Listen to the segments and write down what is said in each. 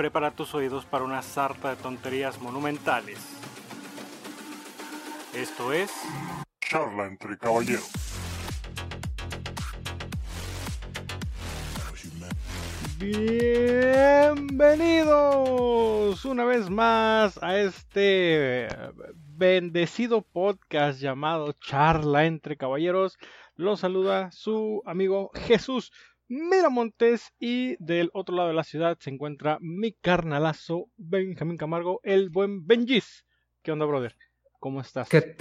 prepara tus oídos para una sarta de tonterías monumentales. Esto es... Charla entre caballeros. Bienvenidos una vez más a este bendecido podcast llamado Charla entre Caballeros. Los saluda su amigo Jesús Miramontes y del otro lado de la ciudad se encuentra mi carnalazo Benjamín Camargo, el buen Benjis. ¿Qué onda, brother? ¿Cómo estás? ¿Qué,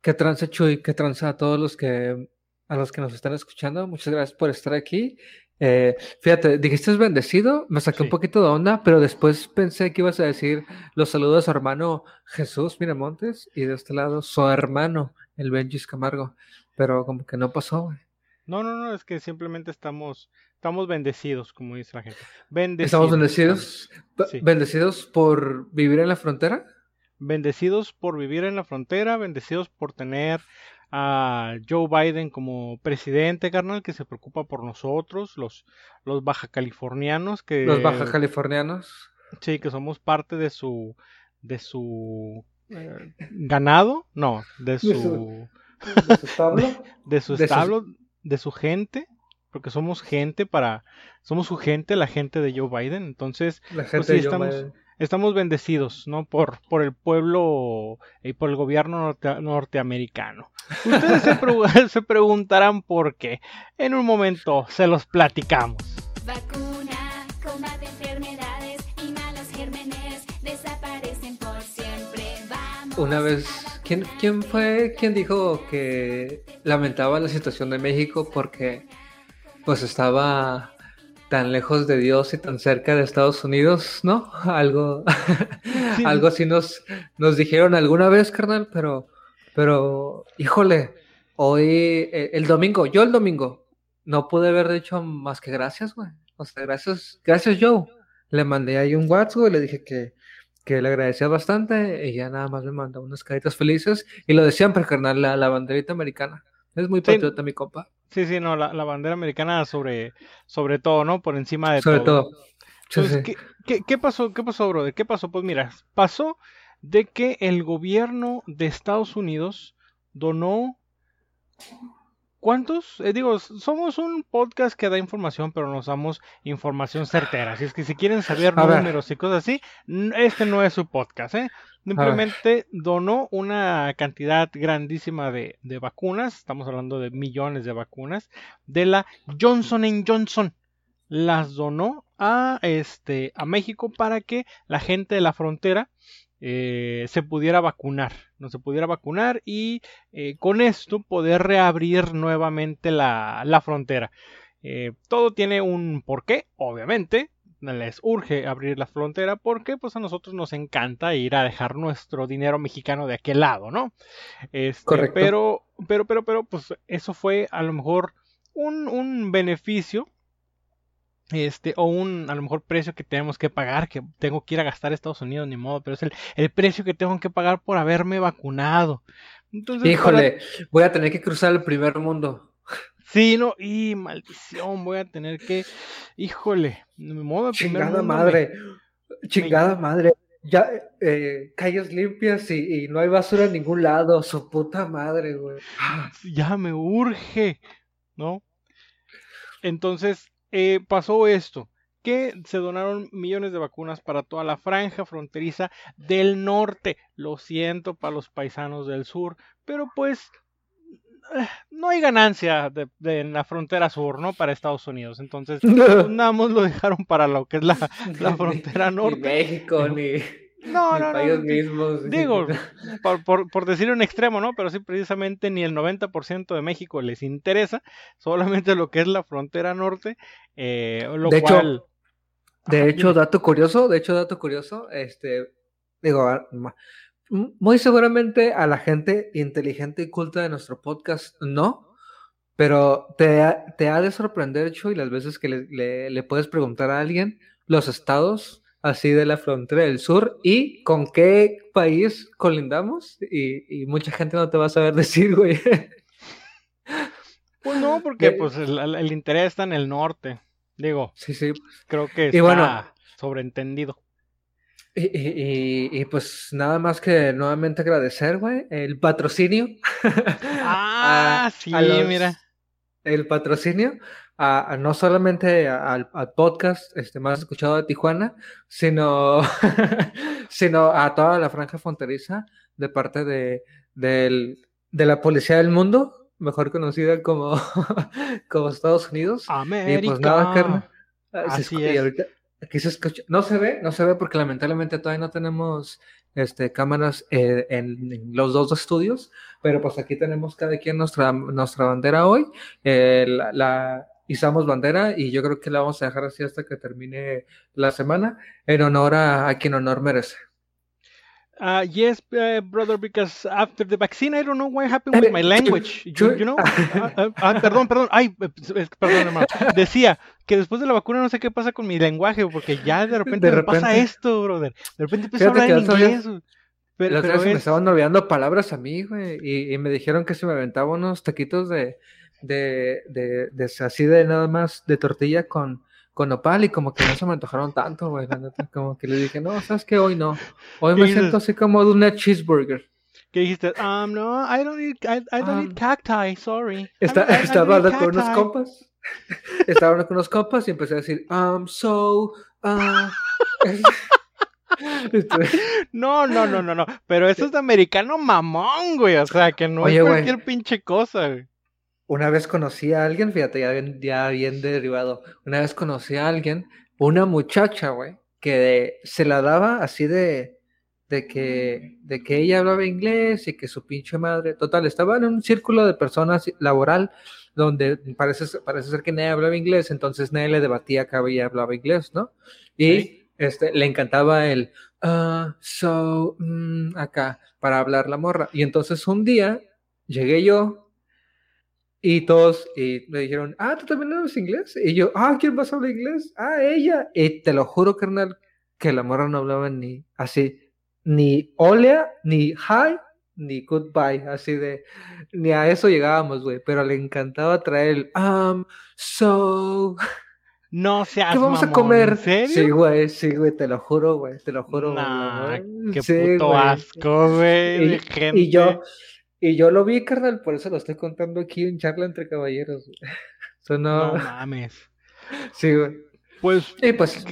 qué tranza, Chuy? ¿Qué tranza a todos los que a los que nos están escuchando? Muchas gracias por estar aquí. Eh, fíjate, dijiste bendecido, me saqué un poquito de onda, pero después pensé que ibas a decir los saludos a su hermano Jesús Miramontes y de este lado su hermano, el Benjis Camargo, pero como que no pasó, güey. No, no, no, es que simplemente estamos, estamos bendecidos, como dice la gente. Bendecidos. ¿Estamos bendecidos? ¿Bendecidos por vivir en la frontera? Bendecidos por vivir en la frontera, bendecidos por tener a Joe Biden como presidente, carnal, que se preocupa por nosotros, los, los baja californianos que... Los baja californianos. Sí, que somos parte de su... de su... Eh, ganado, no, de su... ¿De su establo? De, su establo, de su gente, porque somos gente para, somos su gente, la gente de Joe Biden, entonces pues estamos, estamos bendecidos, ¿no? Por, por el pueblo y por el gobierno norteamericano. Ustedes se, se, preguntarán por qué. En un momento se los platicamos. Vacuna, combate enfermedades y malos gérmenes desaparecen por siempre. Vamos Una vez ¿Quién, fue quien dijo que lamentaba la situación de México porque pues estaba tan lejos de Dios y tan cerca de Estados Unidos, ¿no? Algo, algo así nos, nos dijeron alguna vez, carnal, pero, pero, híjole, hoy, eh, el domingo, yo el domingo, no pude haber dicho más que gracias, güey. O sea, gracias, gracias, Joe. Le mandé ahí un WhatsApp y le dije que, que le agradecía bastante. Ella nada más me mandó unas caritas felices y lo de siempre, carnal, la, la banderita americana. Es muy patriota, mi compa. Sí, sí, no, la, la, bandera americana sobre, sobre todo, ¿no? Por encima de sobre todo. todo. ¿qué, qué, qué, pasó, ¿Qué pasó, brother? ¿Qué pasó? Pues mira, pasó de que el gobierno de Estados Unidos donó ¿Cuántos? Eh, digo, somos un podcast que da información, pero nos damos información certera. Así es que si quieren saber números y cosas así, este no es su podcast, ¿eh? Simplemente donó una cantidad grandísima de, de, vacunas, estamos hablando de millones de vacunas, de la Johnson Johnson. Las donó a, este, a México para que la gente de la frontera eh, se pudiera vacunar, no se pudiera vacunar y eh, con esto poder reabrir nuevamente la, la frontera. Eh, todo tiene un porqué, obviamente. Les urge abrir la frontera porque pues a nosotros nos encanta ir a dejar nuestro dinero mexicano de aquel lado, ¿no? Este, Correcto. Pero, pero, pero, pero, pues eso fue a lo mejor un, un beneficio este, o un a lo mejor precio que tenemos que pagar, que tengo que ir a gastar a Estados Unidos, ni modo, pero es el, el precio que tengo que pagar por haberme vacunado. Entonces, Híjole, voy a tener que cruzar el primer mundo. Sí, no, y maldición, voy a tener que, híjole, mi modo Chingada madre, chingada madre. Ya, eh, calles limpias y, y, no hay basura en ningún lado, su puta madre, güey. Ya me urge, ¿no? Entonces, eh, pasó esto, que se donaron millones de vacunas para toda la franja fronteriza del norte. Lo siento para los paisanos del sur, pero pues eh, no hay ganancia de, en la frontera sur, ¿no? Para Estados Unidos. Entonces, pues, nada más lo dejaron para lo que es la, la frontera norte. Ni México, ni... No, no, no. Digo, por, por, por, decir un extremo, ¿no? Pero sí, precisamente ni el 90% de México les interesa, solamente lo que es la frontera norte, eh, lo de cual... Hecho, de hecho, dato curioso, de hecho, dato curioso, este, digo, muy seguramente a la gente inteligente y culta de nuestro podcast no, pero te, te ha de sorprender, Cho, y las veces que le, le, le puedes preguntar a alguien, los estados así de la frontera del sur y con qué país colindamos y, y mucha gente no te va a saber decir, güey. Pues no, porque pues el, el, interés está en el norte. Digo, sí, sí. Creo que está sobreentendido. Y, y, y, pues nada más que nuevamente agradecer, güey, el patrocinio. Ah, sí, mira. El patrocinio, a, no solamente al, podcast este, más escuchado de Tijuana, sino, sino a toda la franja fronteriza de parte de, de la Policía del Mundo, mejor conocida como, como Estados Unidos. América. Y pues nada, Así es. Aquí se escucha, no se ve, no se ve porque lamentablemente todavía no tenemos este, cámaras eh, en, los dos estudios, pero pues aquí tenemos cada quien nuestra, nuestra bandera hoy, eh, la, la, izamos bandera y yo creo que la vamos a dejar así hasta que termine la semana en honor a, a quien honor merece. Uh, yes, uh, brother, because after the vaccine, I don't know what happened with my language. You, you know? Uh, ah, perdón, perdón. Ay, perdón, hermano. Decía que después de la vacuna no sé qué pasa con mi lenguaje, porque ya de repente, de repente... me pasa esto, brother. De repente empecé a hablar en inglés. Pero, pero me estaban olvidando palabras a mí, güey, y, y, me dijeron que si me aventaba unos taquitos de, de, de, de, así de nada más de tortilla con con opal y como que no se me antojaron tanto, güey. Como que le dije, no, sabes que hoy no. Hoy me siento así como de una cheeseburger. ¿Qué dijiste? Um, no, I don't eat, I, I don't um, eat cacti, sorry. Está, estaba hablando con unos compas. Estaba hablando con unos compas y empecé a decir, um, so, uh... no, no, no, no, no. Pero eso es de americano mamón, güey. O sea, que no es cualquier pinche cosa, güey. Una vez conocí a alguien, fíjate, ya bien, ya bien derivado. Una vez conocí a alguien, una muchacha, güey, que se la daba así de, de que, de que ella hablaba inglés y que su pinche madre, total, estaba en un círculo de personas laboral donde parece, parece ser que nadie hablaba inglés, entonces nadie le debatía que ella hablaba inglés, ¿no? Y este, le encantaba el, uh, so, mm, acá, para hablar la morra. Y entonces un día llegué yo y todos y me dijeron, ah, ¿tú también hablas inglés? Y yo, ah, ¿quién más habla inglés? Ah, ella. Y te lo juro, carnal, que la morra no hablaba ni así, ni hola, ni hi, ni goodbye, así de, ni a eso llegábamos, güey, pero le encantaba traer el, um, so... No seas ¿Qué vamos a comer? ¿En serio? Sí, güey, sí, güey, te lo juro, güey, te lo juro. Nah, qué puto asco, güey, y, y yo, y yo lo vi, carnal, por eso lo estoy contando aquí en charla entre caballeros. no... mames. Sí, güey. Pues. Y pues.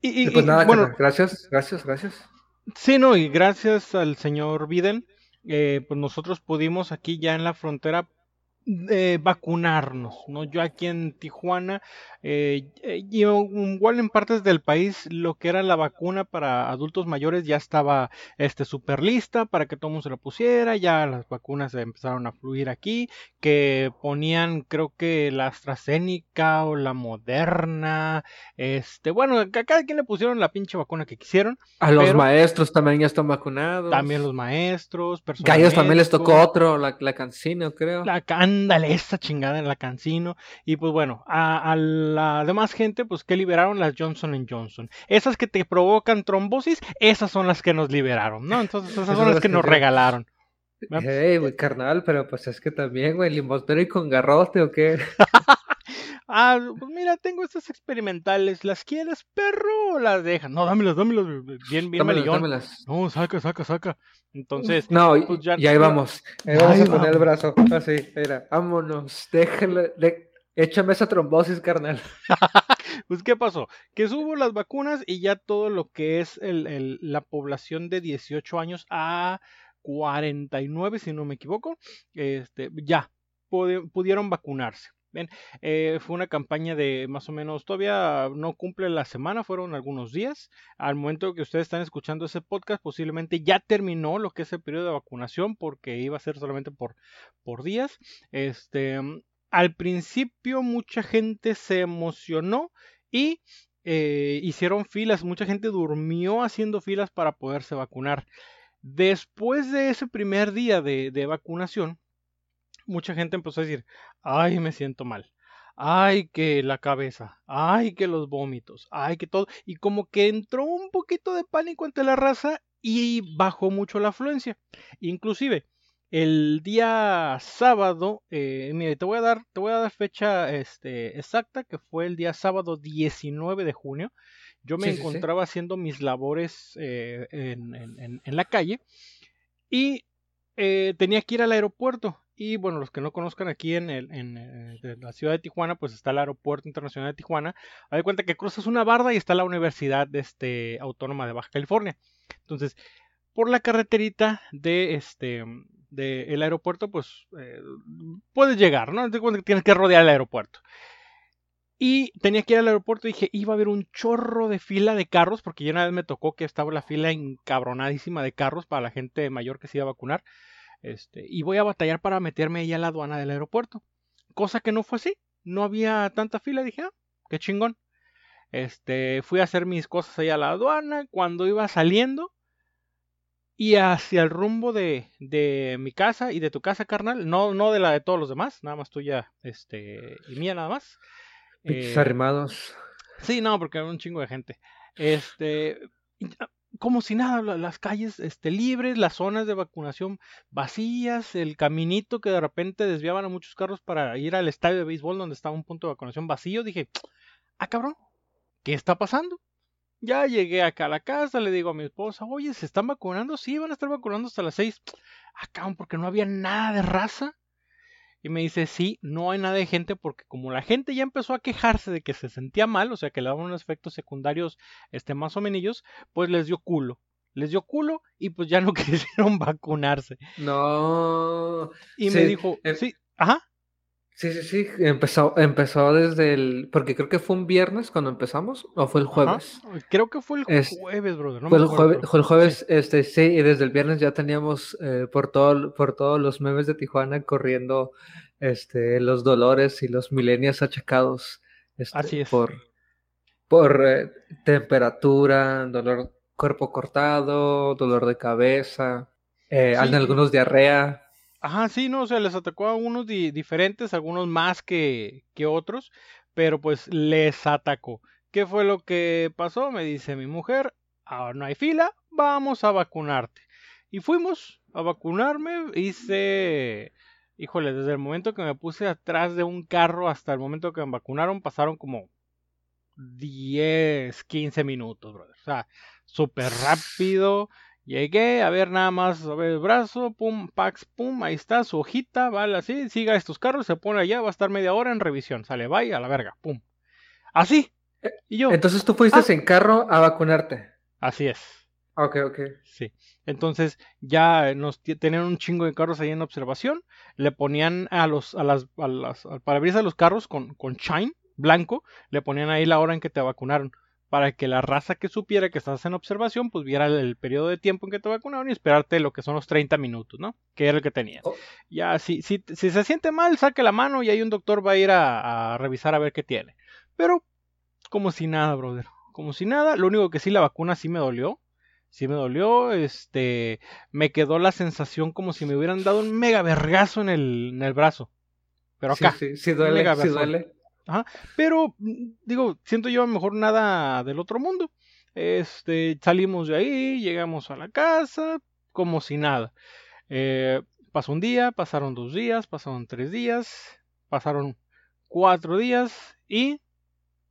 Y, pues nada, bueno, gracias, gracias, gracias. Sí, no, y gracias al señor Biden, eh, pues nosotros pudimos aquí ya en la frontera eh, vacunarnos, ¿no? Yo aquí en Tijuana eh, y igual en partes del país lo que era la vacuna para adultos mayores ya estaba este super lista para que todo mundo se la pusiera, ya las vacunas empezaron a fluir aquí, que ponían creo que la AstraZeneca o la Moderna, este, bueno, a cada quien le pusieron la pinche vacuna que quisieron. A los maestros también ya están vacunados. También los maestros, personas. a ellos también les tocó otro, la, la Cancino, creo. La, ándale, esta chingada en la Cancino. Y pues bueno, a, a la demás gente, pues que liberaron las Johnson Johnson. Esas que te provocan trombosis, esas son las que nos liberaron, ¿no? Entonces esas son las que nos regalaron. Hey, güey, carnal, pero pues es que también, güey, y con garrote o qué. ah, pues mira, tengo estas experimentales. ¿Las quieres, perro? ¿O las dejan? No, dámelas, dámelas. Bien, bien, dámelas, No, saca, saca, saca. Entonces, no, pues ya, y ahí vamos. Ahí vamos a poner el brazo. Así, mira, vámonos. Déjale, de, Échame esa trombosis, carnal. pues, ¿qué pasó? Que subo las vacunas y ya todo lo que es el, la población de 18 años a 49, si no me equivoco, este, ya pudieron vacunarse. Bien, eh, fue una campaña de más o menos, todavía no cumple la semana, fueron algunos días. Al momento que ustedes están escuchando ese podcast, posiblemente ya terminó lo que es el periodo de vacunación, porque iba a ser solamente por, por días. Este, al principio mucha gente se emocionó y eh, hicieron filas, mucha gente durmió haciendo filas para poderse vacunar. Después de ese primer día de, de vacunación, mucha gente empezó a decir, ay, me siento mal ay que la cabeza, ay que los vómitos, ay que todo, y como que entró un poquito de pánico ante la raza y bajó mucho la afluencia. Inclusive, el día sábado, eh, mire, te voy a dar, te voy a dar fecha este, exacta, que fue el día sábado 19 de junio. Yo me encontraba haciendo mis labores eh, en, la calle y eh, tenía que ir al aeropuerto. Y bueno, los que no conozcan aquí en, el, en, eh, la ciudad de Tijuana, pues está el Aeropuerto Internacional de Tijuana. Hay cuenta que cruzas una barda y está la Universidad este, Autónoma de Baja California. Entonces, por la carreterita de este del aeropuerto, pues puedes llegar, ¿no? Tienes que rodear el aeropuerto. Y tenía que ir al aeropuerto y dije, iba a haber un chorro de fila de carros, porque ya una vez me tocó que estaba la fila encabronadísima de carros para la gente mayor que se iba a vacunar. Este, y voy a batallar para meterme ahí a la aduana del aeropuerto. Cosa que no fue así. No había tanta fila. Dije, ah, qué chingón. Este, fui a hacer mis cosas ahí a la aduana. Cuando iba saliendo y hacia el rumbo de, de mi casa y de tu casa, carnal, no, no de la de todos los demás, nada más tuya este, y mía nada más. Pichos eh, arrimados. Sí, no, porque era un chingo de gente. Este, como si nada, las calles este, libres, las zonas de vacunación vacías, el caminito que de repente desviaban a muchos carros para ir al estadio de béisbol donde estaba un punto de vacunación vacío. Dije, ah, cabrón, ¿qué está pasando? Ya llegué acá a la casa, le digo a mi esposa, oye, ¿se están vacunando? Sí, van a estar vacunando hasta las seis. Acá, porque no había nada de raza. Y me dice, sí, no hay nada de gente porque como la gente ya empezó a quejarse de que se sentía mal, o sea, que le daban unos efectos secundarios este, más o menos, pues les dio culo. Les dio culo y pues ya no quisieron vacunarse. No. Y me dijo, sí, ajá. Sí, sí, sí, empezó, empezó desde el, porque creo que fue un viernes cuando empezamos, o fue el jueves. Creo que fue el jueves, brother. fue, el jueves, el jueves, este, sí, y desde el viernes ya teníamos eh, por todo, por todos los memes de Tijuana corriendo, este, los dolores y los milenios achacados, este, Así es. por, por eh, temperatura, dolor cuerpo cortado, dolor de cabeza, eh, algunos diarrea. Ajá, sí, no, o sea, les atacó a unos diferentes, algunos más que, que otros, pero pues les atacó. ¿Qué fue lo que pasó? Me dice mi mujer, ahora no hay fila, vamos a vacunarte. Y fuimos a vacunarme, hice, híjole, desde el momento que me puse atrás de un carro hasta el momento que me vacunaron, pasaron como 10, 15 minutos, brother. O sea, súper rápido. Llegué a ver nada más, a ver el brazo, pum, pax, pum, ahí está su hojita, vale, así, siga estos carros, se pone allá, va a estar media hora en revisión, sale, vaya a la verga, pum. Así. Eh, y yo. Entonces tú fuiste ah. en carro a vacunarte. Así es. Ok, ok. Sí. Entonces ya nos tenían un chingo de carros ahí en observación, le ponían a los, a las, a las, al parabrisas de los carros con, con shine blanco, le ponían ahí la hora en que te vacunaron para que la raza que supiera que estás en observación, pues viera el, periodo de tiempo en que te vacunaron y esperarte lo que son los 30 minutos, ¿no? Que era el que tenía. Oh. Ya, si, si, si, se siente mal, saque la mano y ahí un doctor va a ir a, revisar a ver qué tiene. Pero, como si nada, brother. Como si nada, lo único que sí la vacuna sí me dolió. Sí me dolió, este, me quedó la sensación como si me hubieran dado un mega vergazo en el, en el brazo. Pero acá. Sí, sí, duele, sí duele. Pero, mm, digo, siento yo mejor nada del otro mundo. Este, salimos de ahí, llegamos a la casa, como si nada. Eh, pasó un día, pasaron dos días, pasaron tres días, pasaron cuatro días y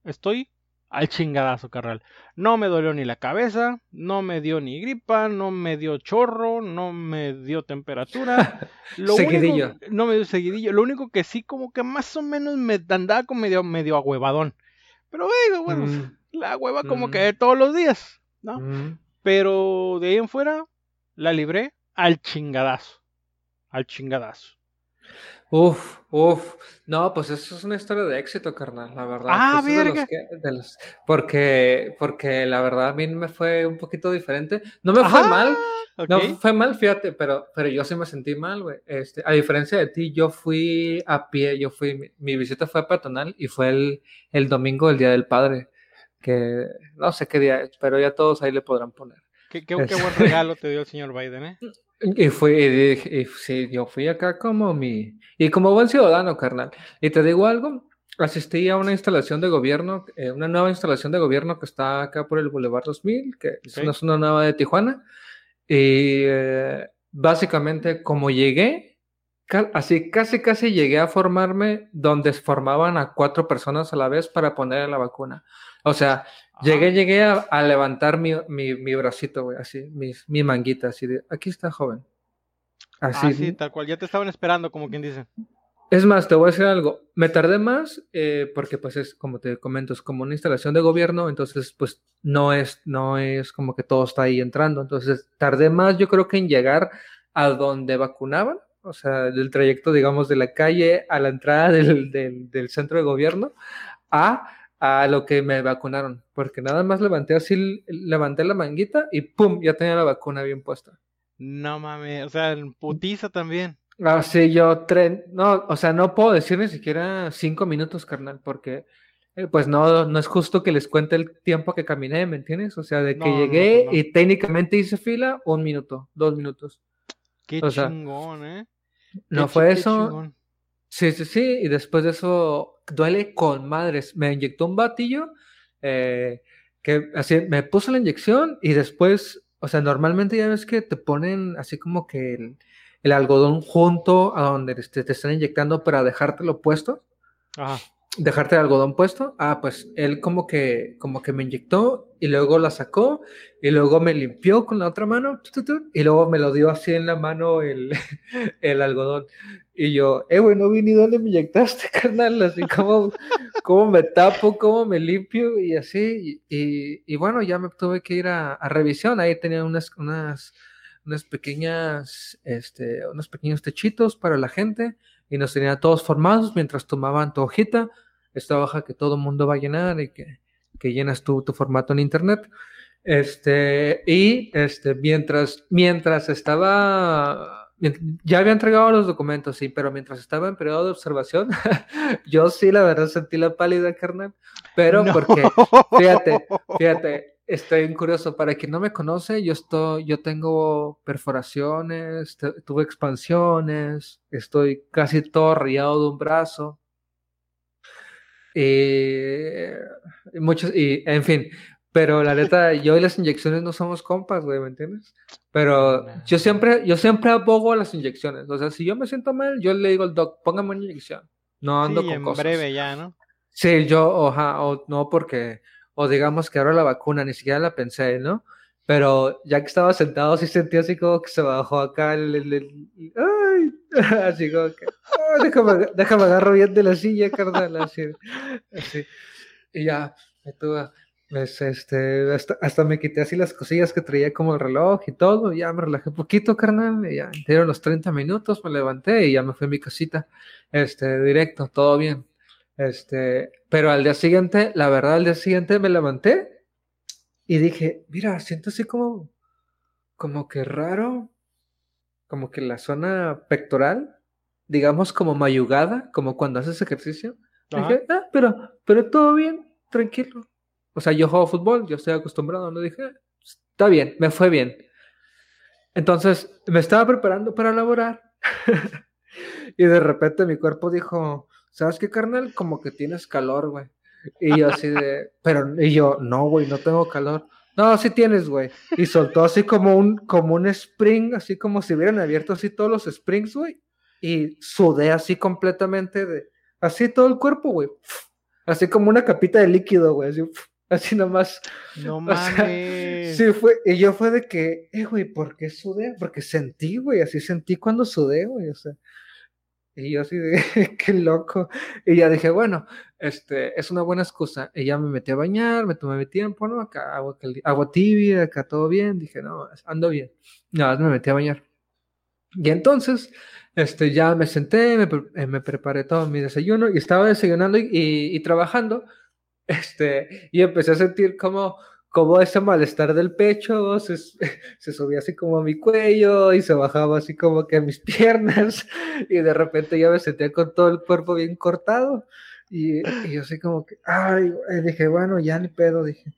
estoy al chingadazo, carnal. No me dolió ni la cabeza, no me dio ni gripa, no me dio chorro, no me dio temperatura. Lo seguidillo. no me dio seguidillo. Lo único que sí, como que más o menos me andaba como medio, medio ahuevadón. Pero bueno, mm. la hueva como que mm. todos los días, ¿no? Mm. Pero de ahí en fuera, la libré al chingadazo. Al chingadazo. Uf, uf. No, pues eso es una historia de éxito, carnal, la verdad. Ah, porque, porque la verdad a mí me fue un poquito diferente. No me fue mal. No fue mal, fíjate, pero, pero yo sí me sentí mal, güey. Este, a diferencia de ti, yo fui a pie, yo fui, mi, visita fue peatonal y fue el, el domingo, el Día del Padre, que no sé qué día es, pero ya todos ahí le podrán poner. Qué, qué, qué buen regalo te dio el señor Biden, ¿eh? Y fui, y, sí, yo fui acá como mi, y como buen ciudadano, carnal. Y te digo algo, asistí a una instalación de gobierno, eh, una nueva instalación de gobierno que está acá por el Boulevard 2000, que es una zona nueva de Tijuana. Y eh, básicamente, como llegué, así casi casi llegué a formarme donde formaban a cuatro personas a la vez para ponerle la vacuna. O sea, llegué, llegué a, levantar mi, mi, bracito, güey, así, mi, mi manguita, así de, aquí está joven. Así. Ah, sí, tal cual, ya te estaban esperando, como quien dice. Es más, te voy a decir algo. Me tardé más eh, porque, pues, es como te comento, es como una instalación de gobierno, entonces, pues, no es, no es como que todo está ahí entrando. Entonces, tardé más, yo creo que en llegar a donde vacunaban, o sea, del trayecto, digamos, de la calle a la entrada del, del, centro de gobierno, a, a lo que me vacunaron, porque nada más levanté así, levanté la manguita y ¡pum! Ya tenía la vacuna bien puesta. No mames, o sea, en putiza también. Ah, sí, yo tren, no, o sea, no puedo decir ni siquiera cinco minutos, carnal, porque eh, pues no, no es justo que les cuente el tiempo que caminé, ¿me entiendes? O sea, de que llegué y técnicamente hice fila, un minuto, dos minutos. Qué chingón, ¿eh? no fue eso. Sí, sí, sí, y después de eso duele con madres. Me inyectó un batillo eh, que así me puso la inyección y después, o sea, normalmente ya ves que te ponen así como que el, algodón junto a donde te, te, están inyectando para dejártelo puesto. Ajá dejarte el algodón puesto. Ah, pues él como que, como que me inyectó y luego la sacó y luego me limpió con la otra mano y luego me lo dio así en la mano el, el algodón. Y yo, eh, güey, no vi dónde me inyectaste, carnal, así como, como me tapo, cómo me limpio y así. Y, y, bueno, ya me tuve que ir a, a, revisión. Ahí tenía unas, unas, unas pequeñas, este, unos pequeños techitos para la gente y nos tenían todos formados mientras tomaban tu hojita esta hoja que todo el mundo va a llenar y que, que llenas tu, tu, formato en internet. Este, y este, mientras, mientras estaba, ya había entregado los documentos, sí, pero mientras estaba en periodo de observación, yo sí, la verdad, sentí la pálida, carnal. Pero porque, fíjate, fíjate, estoy curioso. Para quien no me conoce, yo estoy, yo tengo perforaciones, tuve expansiones, estoy casi todo rayado de un brazo. Eh, muchos, y en fin, pero la neta, yo y las inyecciones no somos compas, güey, ¿me entiendes? Pero yo siempre, yo siempre abogo a las inyecciones. O sea, si yo me siento mal, yo le digo al doc, póngame una inyección. No ando sí, con en breve ya, ¿no? Sí, yo, oja, o no porque, o digamos que ahora la vacuna, ni siquiera la pensé, ¿no? Pero ya que estaba sentado, sí sentí así como que se bajó acá el. Así como que. déjame, déjame agarro bien de la silla, carnal. Así. así. Y ya, me tuve. Pues, este, hasta, hasta, me quité así las cosillas que traía como el reloj y todo, ya me relajé un poquito, carnal, y ya dieron los 30 minutos, me levanté y ya me fui a mi casita, este, directo, todo bien, este, pero al día siguiente, la verdad, al día siguiente me levanté y dije, mira, siento así como, como que raro, como que la zona pectoral, digamos como mayugada, como cuando haces ejercicio. Dije, ah, pero, pero todo bien, tranquilo. O sea, yo juego fútbol, yo estoy acostumbrado, no dije, está bien, me fue bien. Entonces, me estaba preparando para laborar y de repente mi cuerpo dijo, ¿sabes qué, carnal? Como que tienes calor, güey. Y yo así de, pero, y yo, no, güey, no tengo calor. No, sí tienes, güey. Y soltó así como un, como un spring, así como si hubieran abierto así todos los springs, güey. Y sudé así completamente de, así todo el cuerpo, güey. Así como una capita de líquido, güey. Así, así nomás. No mames. sí, fue, y yo fue de que, eh, güey, ¿por qué sudé? Porque sentí, güey, así sentí cuando sudé, güey, o sea. Y yo así de, qué loco. Y ya dije, bueno, este, es una buena excusa. Y ya me metí a bañar, me tomé mi tiempo, ¿no? Acá agua, agua tibia, acá todo bien. Dije, no, ando bien. Nada, me metí a bañar. Y entonces, este, ya me senté, me, eh, preparé todo mi desayuno y estaba desayunando y trabajando. Este, y empecé a sentir como como ese malestar del pecho se, se, subía así como a mi cuello y se bajaba así como que a mis piernas y de repente ya me sentía con todo el cuerpo bien cortado y, y yo así como que, ay, dije, bueno, ya ni pedo, dije.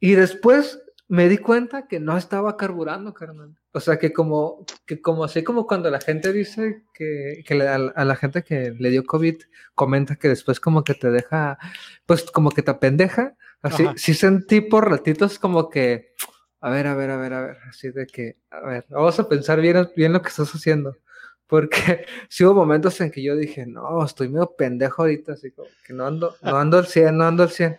Y después me di cuenta que no estaba carburando, carnal. O sea, que como, que como así como cuando la gente dice que, que a, a, la gente que le dio COVID comenta que después como que te deja, pues como que te apendeja Así, sí sentí por ratitos como que, a ver, a ver, a ver, a ver, así de que, a ver, vamos a pensar bien, bien lo que estás haciendo. Porque sí hubo momentos en que yo dije, no, estoy medio pendejo ahorita, así como que no ando, no ando al 100, no ando al 100.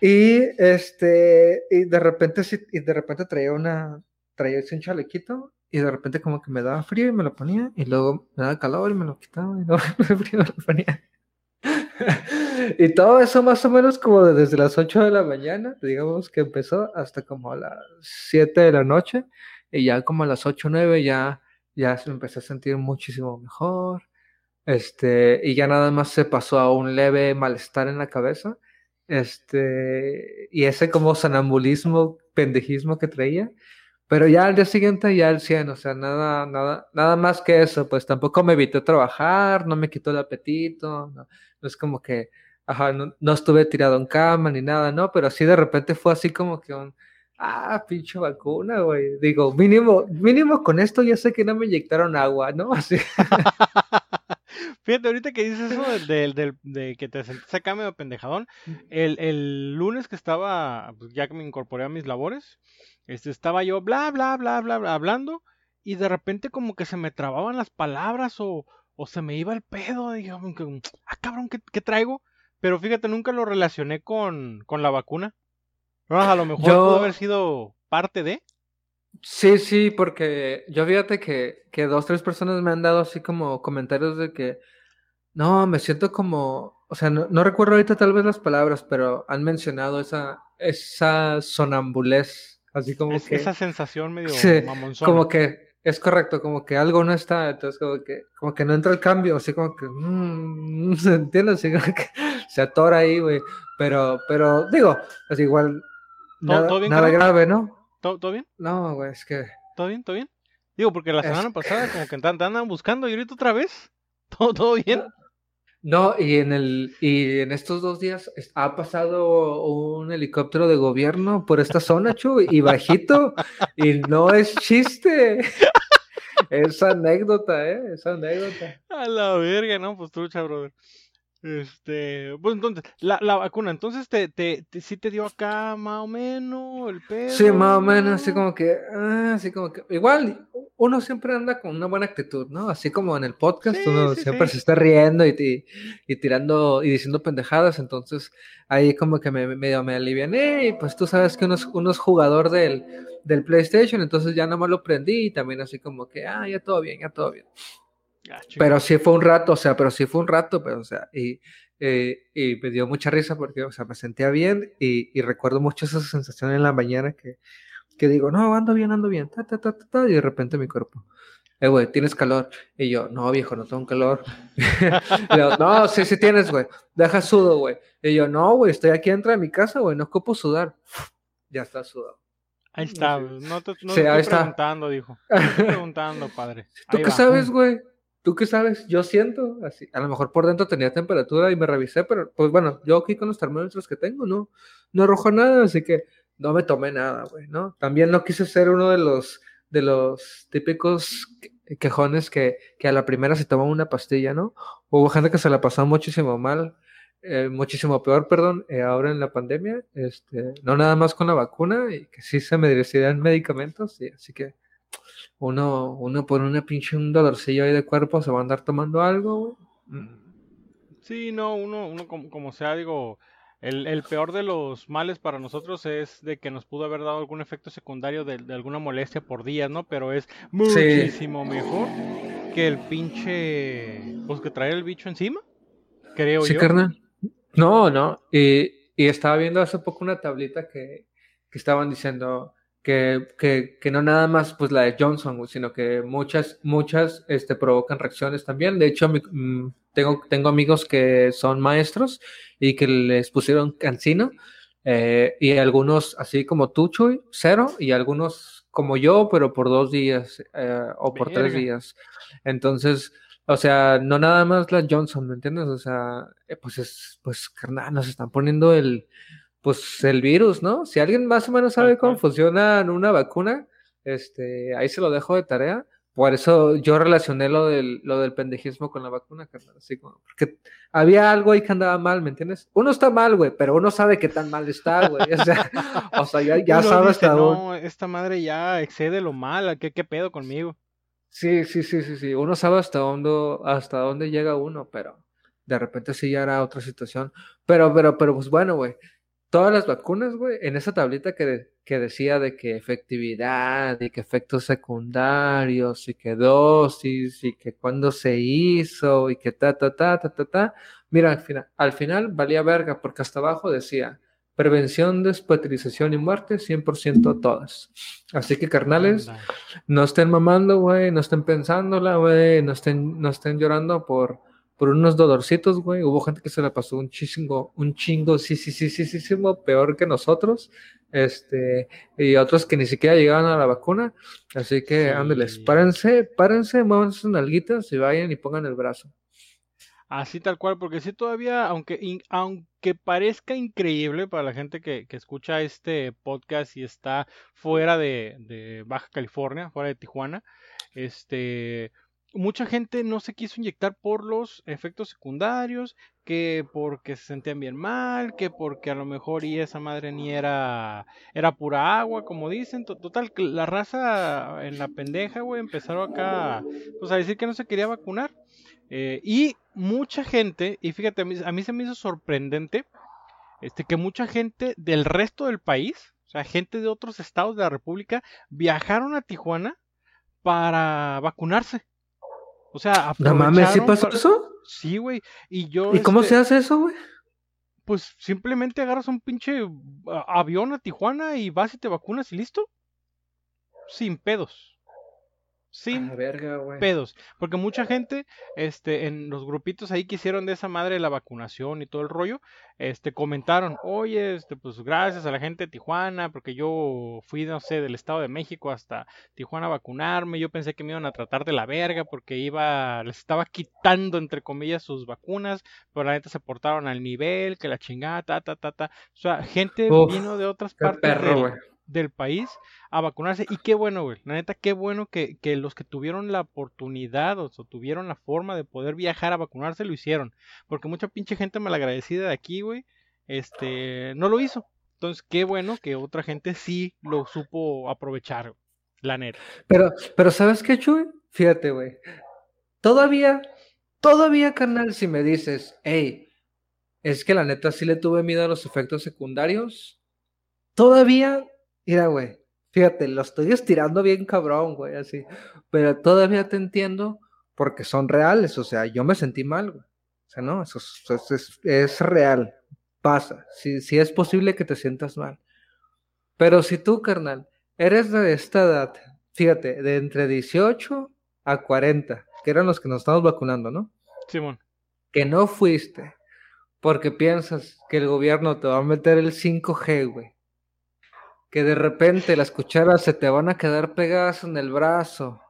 Y este, y de repente, y de repente traía una, traía un chalequito y de repente como que me daba frío y me lo ponía y luego me daba calor y me lo quitaba y luego me frío y me lo ponía. y todo eso más o menos como desde las 8 de la mañana, digamos que empezó hasta como a las 7 de la noche y ya como a las 8 o 9 ya, ya me empecé a sentir muchísimo mejor. Este, y ya nada más se pasó a un leve malestar en la cabeza este, y ese como sonambulismo, pendejismo que traía. Pero ya al día siguiente ya el 100, o sea, nada, nada, nada más que eso, pues tampoco me evitó trabajar, no me quitó el apetito, no, es como que, ajá, no, no, estuve tirado en cama ni nada, ¿no? Pero así de repente fue así como que un, ah, pinche vacuna, güey. Digo, mínimo, mínimo con esto ya sé que no me inyectaron agua, ¿no? Así. Fíjate, ahorita que dices eso de, de, que te sentiste acá medio pendejadón, el, el, lunes que estaba, pues ya que me incorporé a mis labores, este, estaba yo bla, bla, bla, bla, bla, hablando, y de repente como que se me trababan las palabras o, o se me iba el pedo, dije, ah, cabrón, ¿qué, ¿qué, traigo? Pero fíjate, nunca lo relacioné con, con la vacuna. A lo mejor pudo haber sido parte de. Sí, sí, porque yo fíjate que, que dos, tres personas me han dado así como comentarios de que, no, me siento como, o sea, no, no recuerdo ahorita tal vez las palabras, pero han mencionado esa, esa sonambulez, así como que... Esa sensación medio sí, Como que, es correcto, como que algo no está, entonces como que, como que no entra el cambio, así como que, mmm, ¿se entiende? Así como que se atora ahí, güey, pero, pero, digo, es igual, nada, nada grave, ¿no? ¿Todo, bien? No, güey, es que. ¿Todo bien? ¿Todo bien? Digo, porque la semana pasada como que te andan buscando y ahorita otra vez. ¿Todo, todo bien? No, y en el y en estos dos días ha pasado un helicóptero de gobierno por esta zona, Chu, y bajito, y no es chiste. Es anécdota, ¿eh? Es anécdota. A la verga, ¿no? Pues trucha, brother. Este, pues entonces, la, la vacuna, entonces te, te, te, sí te dio acá más o menos el pedo. Sí, más o menos, así como que, ah, así como que, igual uno siempre anda con una buena actitud, ¿no? Así como en el podcast, uno siempre se está riendo y, y, tirando y diciendo pendejadas, entonces ahí como que me, medio me aliviané y pues tú sabes que uno es, uno es jugador del, del PlayStation, entonces ya nomás lo prendí y también así como que, ah, ya todo bien, ya todo bien. Ah, pero sí fue un rato, o sea, pero sí fue un rato, pero o sea, y, eh, y me dio mucha risa porque, o sea, me sentía bien y, y recuerdo mucho esa sensación en la mañana que, que digo, no, ando bien, ando bien, ta, ta, ta, ta, y de repente mi cuerpo, eh, güey, ¿tienes calor? Y yo, no, viejo, no tengo calor. no, sí, sí tienes, güey, deja sudo, güey. Y yo, no, güey, estoy aquí dentro de mi casa, güey, no ocupo sudar. Ya está sudado. Ahí está, no te, no sí, te estoy preguntando, dijo. estoy preguntando, padre. ¿Tú qué sabes, güey? ¿Tú qué sabes? Yo siento así. A lo mejor por dentro tenía temperatura y me revisé, pero pues bueno, yo aquí con los termómetros que tengo no, no arrojo nada, así que no me tomé nada, güey, ¿no? También no quise ser uno de los, de los típicos quejones que, que a la primera se toma una pastilla, ¿no? Hubo gente que se la pasó muchísimo mal, eh, muchísimo peor, perdón, eh, ahora en la pandemia, este, no nada más con la vacuna y que sí se me merecían medicamentos, sí, así que uno, uno por una pinche un dolorcillo ahí de cuerpo se va a andar tomando algo, mm. Sí, no, uno, uno como, sea, digo, el, el, peor de los males para nosotros es de que nos pudo haber dado algún efecto secundario de, alguna molestia por días, ¿no? Pero es muchísimo mejor que el pinche, pues que traer el bicho encima, creo sí, yo. carnal. No, no, y, y estaba viendo hace poco una tablita que, que estaban diciendo, que, que, que, no nada más pues la de Johnson, sino que muchas, muchas este, provocan reacciones también. De hecho, mm, tengo, tengo amigos que son maestros y que les pusieron cancino, eh, y algunos así como tú, Chuy, cero, y algunos como yo, pero por dos días eh, o por tres días. Entonces, o sea, no nada más la Johnson, ¿me entiendes? O sea, eh, pues es, pues carnal, nos están poniendo el pues el virus, ¿no? Si alguien más o menos sabe cómo funciona una vacuna, este, ahí se lo dejo de tarea. Por eso yo relacioné lo del, lo del pendejismo con la vacuna, carnal. Así como, porque había algo ahí que andaba mal, ¿me entiendes? Uno está mal, güey, pero uno sabe qué tan mal está, güey. O sea, o sea ya, ya sabes No, esta madre ya excede lo mal, ¿qué, qué pedo conmigo? Sí, sí, sí, sí, sí. Uno sabe hasta dónde, hasta dónde llega uno, pero de repente sí ya era otra situación. Pero, pero, pero, pues bueno, güey. Todas las vacunas, güey, en esa tablita que, que decía de que efectividad y que efectos secundarios y que dosis y que cuándo se hizo y que ta, ta, ta, ta, ta, ta. Mira, al final, al final valía verga porque hasta abajo decía prevención, despatrización y muerte, 100% todas. Así que, carnales, no estén mamando, güey, no estén pensándola, güey, no estén, no estén llorando por, por unos dolorcitos, güey. Hubo gente que se la pasó un chingo, un chingo, sí, sí, sí, sí, sí, sí, peor que nosotros. Este, y otros que ni siquiera llegaban a la vacuna. Así que, ándeles, párense, párense, muevan sus nalguitas y vayan y pongan el brazo. Así tal cual, porque sí todavía, aunque, aunque parezca increíble para la gente que, escucha este podcast y está fuera de, Baja California, fuera de Tijuana, este, mucha gente no se quiso inyectar por los efectos secundarios, que porque se sentían bien mal, que porque a lo mejor y esa madre ni era, era pura agua, como dicen. Total, la raza en la pendeja, güey, empezaron acá pues, a decir que no se quería vacunar. Eh, y mucha gente, y fíjate, a mí, a mí se me hizo sorprendente este, que mucha gente del resto del país, o sea, gente de otros estados de la República, viajaron a Tijuana para vacunarse. O sea, No mames, ¿sí pasó eso? Sí, güey. Y yo. ¿Y cómo este, se hace eso, güey? Pues simplemente agarras un pinche avión a Tijuana y vas y te vacunas y listo. Sin pedos sin pedos. Porque mucha gente, este, en los grupitos ahí que hicieron de esa madre la vacunación y todo el rollo, este, comentaron, oye, este, pues gracias a la gente de Tijuana, porque yo fui, no sé, del Estado de México hasta Tijuana a vacunarme, yo pensé que me iban a tratar de la verga porque iba, les estaba quitando, entre comillas, sus vacunas, pero la neta se portaron al nivel, que la chingada, ta, ta, ta, ta. O sea, gente vino de otras partes del país a vacunarse. Y qué bueno, güey. La neta, qué bueno que, que los que tuvieron la oportunidad o, tuvieron la forma de poder viajar a vacunarse lo hicieron. Porque mucha pinche gente malagradecida de aquí, güey, este, no lo hizo. Entonces, qué bueno que otra gente sí lo supo aprovechar, la neta. Pero, pero ¿sabes qué, Chuy? Fíjate, güey. Todavía, todavía, carnal, si me dices, hey, es que la neta sí le tuve miedo a los efectos secundarios. Todavía Mira, güey, fíjate, lo estoy estirando bien cabrón, güey, así. Pero todavía te entiendo porque son reales, o sea, yo me sentí mal, güey. O sea, no, eso, es, real, pasa. Si, si es posible que te sientas mal. Pero si tú, carnal, eres de esta edad, fíjate, de entre 18 a 40, que eran los que nos estamos vacunando, ¿no? Simón. Que no fuiste porque piensas que el gobierno te va a meter el 5G, güey que de repente las cucharas se te van a quedar pegadas en el brazo.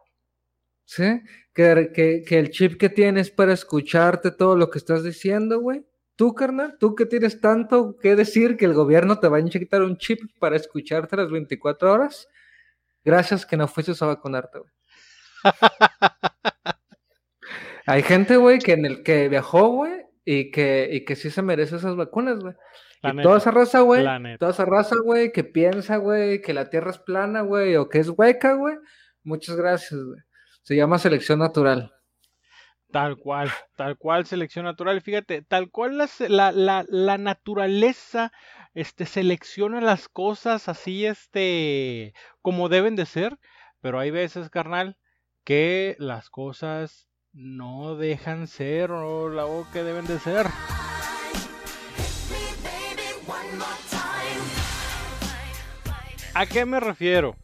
¿Sí? Que, que, el chip que tienes para escucharte todo lo que estás diciendo, güey. Tú, carnal, tú que tienes tanto que decir que el gobierno te va a inyectar un chip para escucharte las 24 horas. Gracias que no fuiste a vacunarte, güey. Hay gente, güey, que en el que viajó, güey, y que, y que sí se merece esas vacunas, güey toda esa raza, güey, toda esa raza, güey, que piensa, güey, que la Tierra es plana, güey, o que es hueca, güey, muchas gracias, güey. Se llama selección natural. Tal cual, tal cual selección natural. Fíjate, tal cual la, la, la, naturaleza este, selecciona las cosas así, este, como deben de ser. Pero hay veces, carnal, que las cosas no dejan ser o la o que deben de ser. ¿A qué me refiero?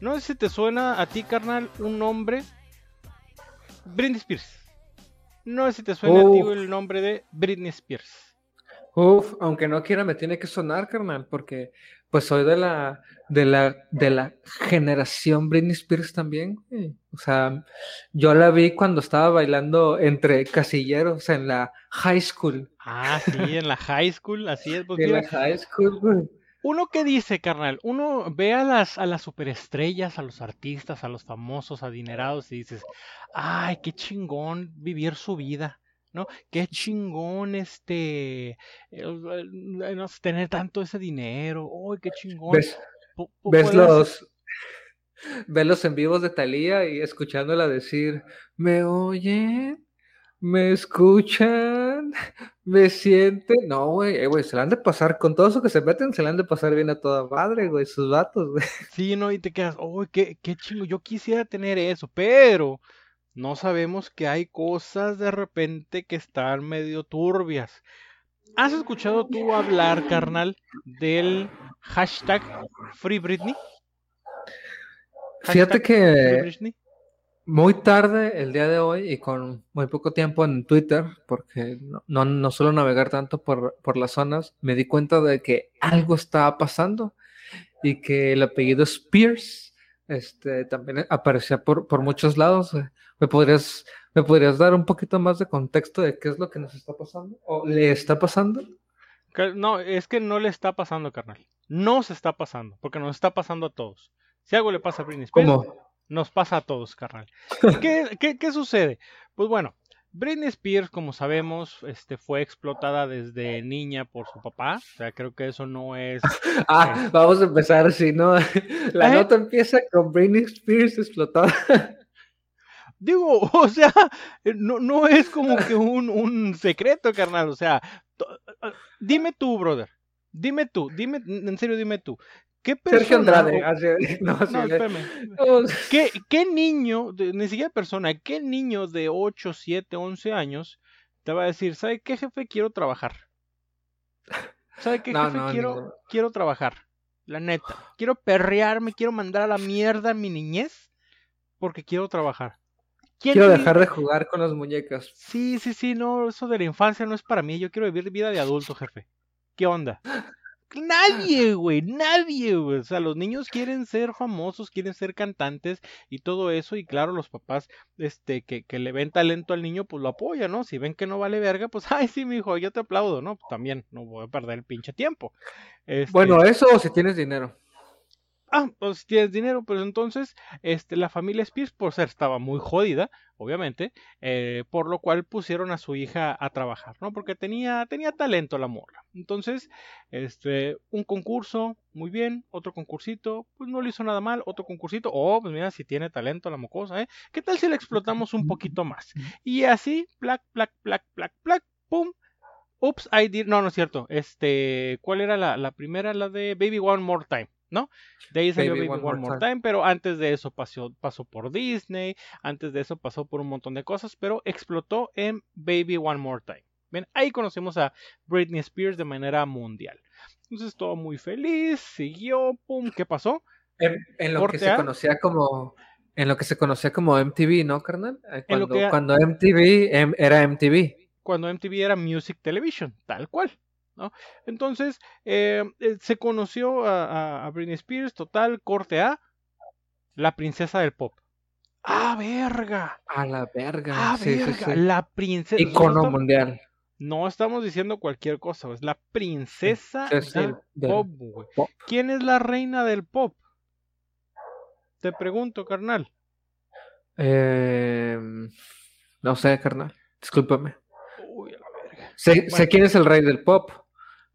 No sé si te suena a ti, carnal, un nombre. Britney Spears. No sé si te suena a ti el nombre de Britney Spears. Uf, aunque no quiera me tiene que sonar, carnal, porque pues soy de la de la de la generación Britney Spears también. O sea, yo la vi cuando estaba bailando entre casilleros en la high school. Ah, sí, en la high school, así es. Pues, en la high school, güey. Uno que dice, carnal, uno ve a las, a las superestrellas, a los artistas, a los famosos, adinerados y dices, ay, qué chingón vivir su vida, ¿no? Qué chingón este, eh, no tener tanto ese dinero, ay, qué chingón. ¿Ves, los, ver los en vivos de Thalía y escuchándola decir, ¿me oyen? ¿Me escuchan? ¿Me sienten? No, güey, eh, güey, se la han de pasar, con todo eso que se meten, se la han de pasar bien a toda madre, güey, sus vatos, güey. Sí, no, y te quedas, oh, qué, qué chingo, yo quisiera tener eso, pero no sabemos que hay cosas de repente que están medio turbias. ¿Has escuchado tú hablar, carnal, del hashtag Free Britney? Fíjate que muy tarde el día de hoy y con muy poco tiempo en Twitter, porque no, no, suelo navegar tanto por, por, las zonas, me di cuenta de que algo estaba pasando y que el apellido Spears este, también aparecía por, por muchos lados. ¿Me podrías, ¿Me podrías dar un poquito más de contexto de qué es lo que nos está pasando? ¿O le está pasando? No, es que no le está pasando, carnal. No se está pasando, porque nos está pasando a todos. Si algo le pasa a Britney Spears, ¿Cómo? Nos pasa a todos, carnal. ¿Qué, qué, qué sucede? Pues bueno, Britney Spears, como sabemos, este, fue explotada desde niña por su papá. O sea, creo que eso no es. ah, vamos a empezar así, ¿no? La ¿Eh? nota empieza con Britney Spears explotada. Digo, o sea, no, no es como que un, un secreto, carnal. O sea, dime tú, brother. Dime tú, dime, en serio, dime tú. ¿Qué persona, Sergio No, no, ¿Qué, ¿Qué, niño, ni siquiera persona, qué niño de 8, 7, 11 años te va a decir, ¿sabe qué jefe quiero trabajar? ¿Sabe qué jefe quiero, quiero trabajar? La neta. Quiero perrearme, quiero mandar a la mierda a mi niñez porque quiero trabajar. Quiero dejar de jugar con las muñecas. Sí, sí, sí, no, eso de la infancia no es para mí. Yo quiero vivir vida de adulto, jefe. ¿Qué onda? Nadie, güey, nadie, güey. O sea, los niños quieren ser famosos, quieren ser cantantes y todo eso. Y claro, los papás, este, que, que le ven talento al niño, pues lo apoyan, ¿no? Si ven que no vale verga, pues, ay, sí, mi hijo, yo te aplaudo, ¿no? También no voy a perder el pinche tiempo. Bueno, este eso o si tienes dinero ah, pues tienes dinero, pero entonces este, la familia Spears, por ser, estaba muy jodida, obviamente, eh, por lo cual pusieron a su hija a trabajar, ¿no? Porque tenía, tenía talento la morra. Entonces, este, un concurso, muy bien, otro concursito, pues no le hizo nada mal, otro concursito, oh, pues mira, si tiene talento la mocosa, ¿eh? ¿Qué tal si le explotamos un poquito más? Y así, plac, plac, plac, plac, plac, pum, Oops, I did. No, no es cierto. Este, ¿cuál era la, la primera? La de Baby One More Time. ¿No? De ahí salió Baby, One, More Time. pero antes de eso pasó, pasó por Disney, antes de eso pasó por un montón de cosas, pero explotó en Baby One More Time. Ven, ahí conocemos a Britney Spears de manera mundial. Entonces todo muy feliz, siguió, pum, ¿qué pasó? En, lo que se conocía como en lo que se conocía como MTV, ¿no, carnal? Eh, cuando, cuando MTV em, era MTV. Cuando MTV era Music Television, tal cual. Entonces, eh, eh, se conoció a, Britney Spears, total, corte A, la princesa del pop. ¡Ah, verga! A la verga. ¡Ah, verga! La princesa. Icono mundial. No estamos diciendo cualquier cosa, es la princesa del, pop, ¿Quién es la reina del pop? Te pregunto, carnal. Em, no sé, carnal. Discúlpame. Uy, a la verga. sé quién es el rey del pop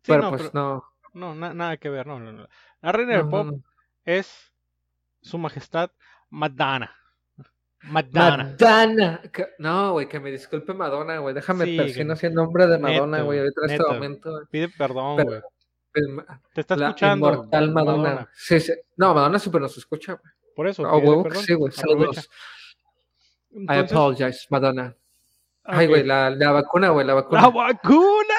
pero pues no. No, nada que ver, no, no, La reina del pop es su majestad Madonna. Madonna. Madonna. No, güey, que me disculpe Madonna, güey. Déjame sí, persino el nombre de Madonna, güey, ahorita en este momento. Pide perdón, güey. Te está escuchando. Inmortal Madonna. Sí, sí. No, Madonna súper nos escucha, güey. Por eso. Oh, güey, sí, güey. Saludos. I apologize, Madonna. Ay, güey, la, la vacuna, güey, la vacuna. La vacuna, la.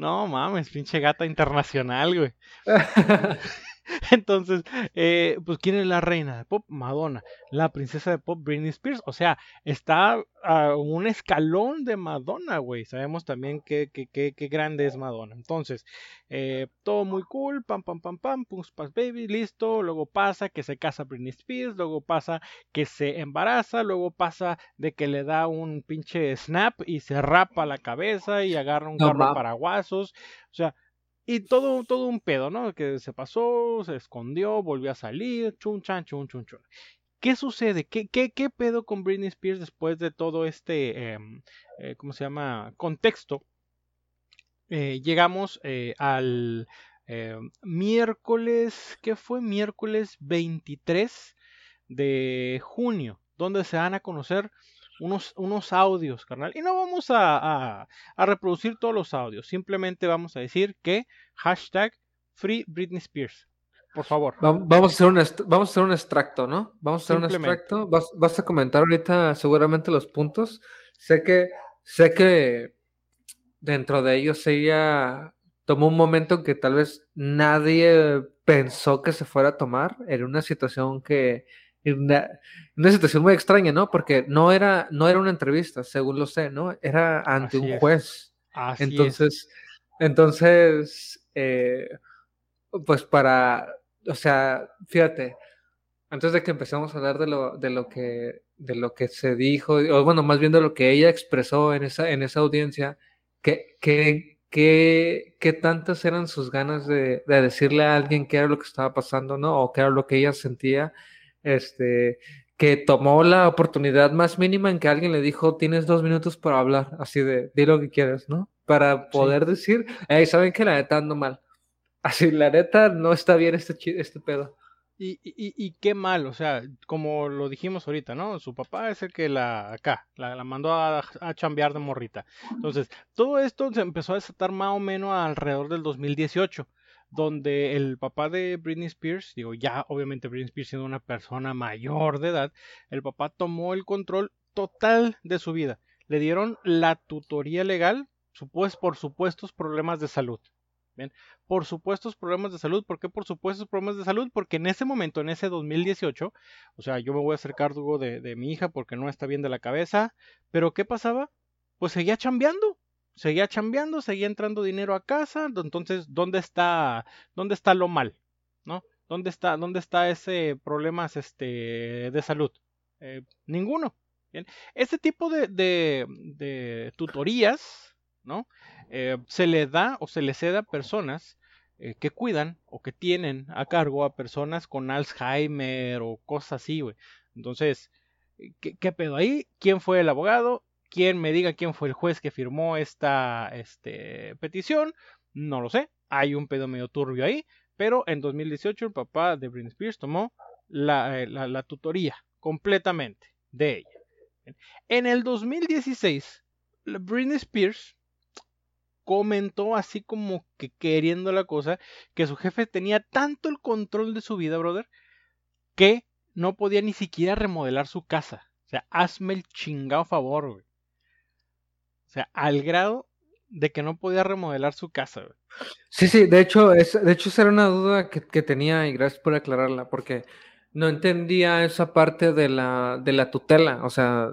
No mames, pinche gata internacional, güey. Entonces, eh, pues, ¿quién es la reina de pop? Madonna. La princesa de pop, Britney Spears. O sea, está a un escalón de Madonna, güey. Sabemos también qué que, grande es Madonna. Entonces, eh, todo muy cool. Pam, pam, pam, pam. Pum, pas, baby. Listo. Luego pasa que se casa Britney Spears. Luego pasa que se embaraza. Luego pasa de que le da un pinche snap y se rapa la cabeza y agarra un carro de paraguasos. O sea, y todo, todo un pedo, ¿no? Que se pasó, se escondió, volvió a salir, chun chan, chun chun chun. ¿Qué sucede? ¿Qué, qué, qué pedo con Britney Spears después de todo este, em, eh, ¿cómo se llama? Contexto. Eh, llegamos eh, al miércoles, ¿qué fue? Miércoles 23 de junio, donde se van a conocer unos, unos audios, carnal. Y no vamos a, reproducir todos los audios, simplemente vamos a decir que hashtag Free Britney Spears. Por favor. Vamos a hacer un, vamos a hacer un extracto, ¿no? Vamos a hacer un extracto. Vas, vas, a comentar ahorita seguramente los puntos. Sé que, sé que dentro de ellos ella tomó un momento que tal vez nadie pensó que se fuera a tomar. Era una situación que una, una, situación muy extraña, ¿no? Porque no era, no era una entrevista, según lo sé, ¿no? Era ante un juez. entonces, entonces, eh, pues para, o sea, fíjate, antes de que empecemos a hablar de lo, de lo que, de lo que se dijo, o bueno, más bien de lo que ella expresó en esa, en esa audiencia, ¿qué, qué, qué, qué tantas eran sus ganas de, de decirle a alguien qué era lo que estaba pasando, ¿no? O qué era lo que ella sentía este, que tomó la oportunidad más mínima en que alguien le dijo, tienes dos minutos para hablar, así de, di lo que quieras, ¿no? Para poder decir, hey, ¿saben que la neta ando mal? Así, la neta no está bien este, este pedo. Y, y, y, qué mal, o sea, como lo dijimos ahorita, ¿no? Su papá es el que la, acá, la, la mandó a, a, chambear de morrita. Entonces, todo esto se empezó a desatar más o menos alrededor del 2018 donde el papá de Britney Spears, digo, ya obviamente Britney Spears siendo una persona mayor de edad, el papá tomó el control total de su vida. Le dieron la tutoría legal por supuestos problemas de salud. Bien, por supuestos problemas de salud. ¿Por qué por supuestos problemas de salud? Porque en ese momento, en ese 2018, o sea, yo me voy a hacer cargo de, de mi hija porque no está bien de la cabeza. Pero ¿qué pasaba? Pues seguía chambeando seguía chambeando, seguía entrando dinero a casa, entonces, ¿dónde está, dónde está lo mal? ¿No? ¿Dónde está, dónde está ese problemas este, de salud? Eh, ninguno. Bien. Este tipo de, de, tutorías, ¿no? Eh, se le da o se le cede a personas eh, que cuidan o que tienen a cargo a personas con Alzheimer o cosas así. Entonces, ¿qué, ¿qué, pedo ahí? ¿Quién fue el abogado? Quien me diga quién fue el juez que firmó esta este, petición, no lo sé. Hay un pedo medio turbio ahí. Pero en 2018 el papá de Britney Spears tomó la, eh, tutoría completamente de ella. En el 2016, Britney Spears comentó así como que queriendo la cosa, que su jefe tenía tanto el control de su vida, brother, que no podía ni siquiera remodelar su casa. O sea, hazme el chingado favor, güey. O sea, al grado de que no podía remodelar su casa. Sí, sí, de hecho, es, de hecho, esa era una duda que, tenía y gracias por aclararla, porque no entendía esa parte de la, de la tutela. O sea,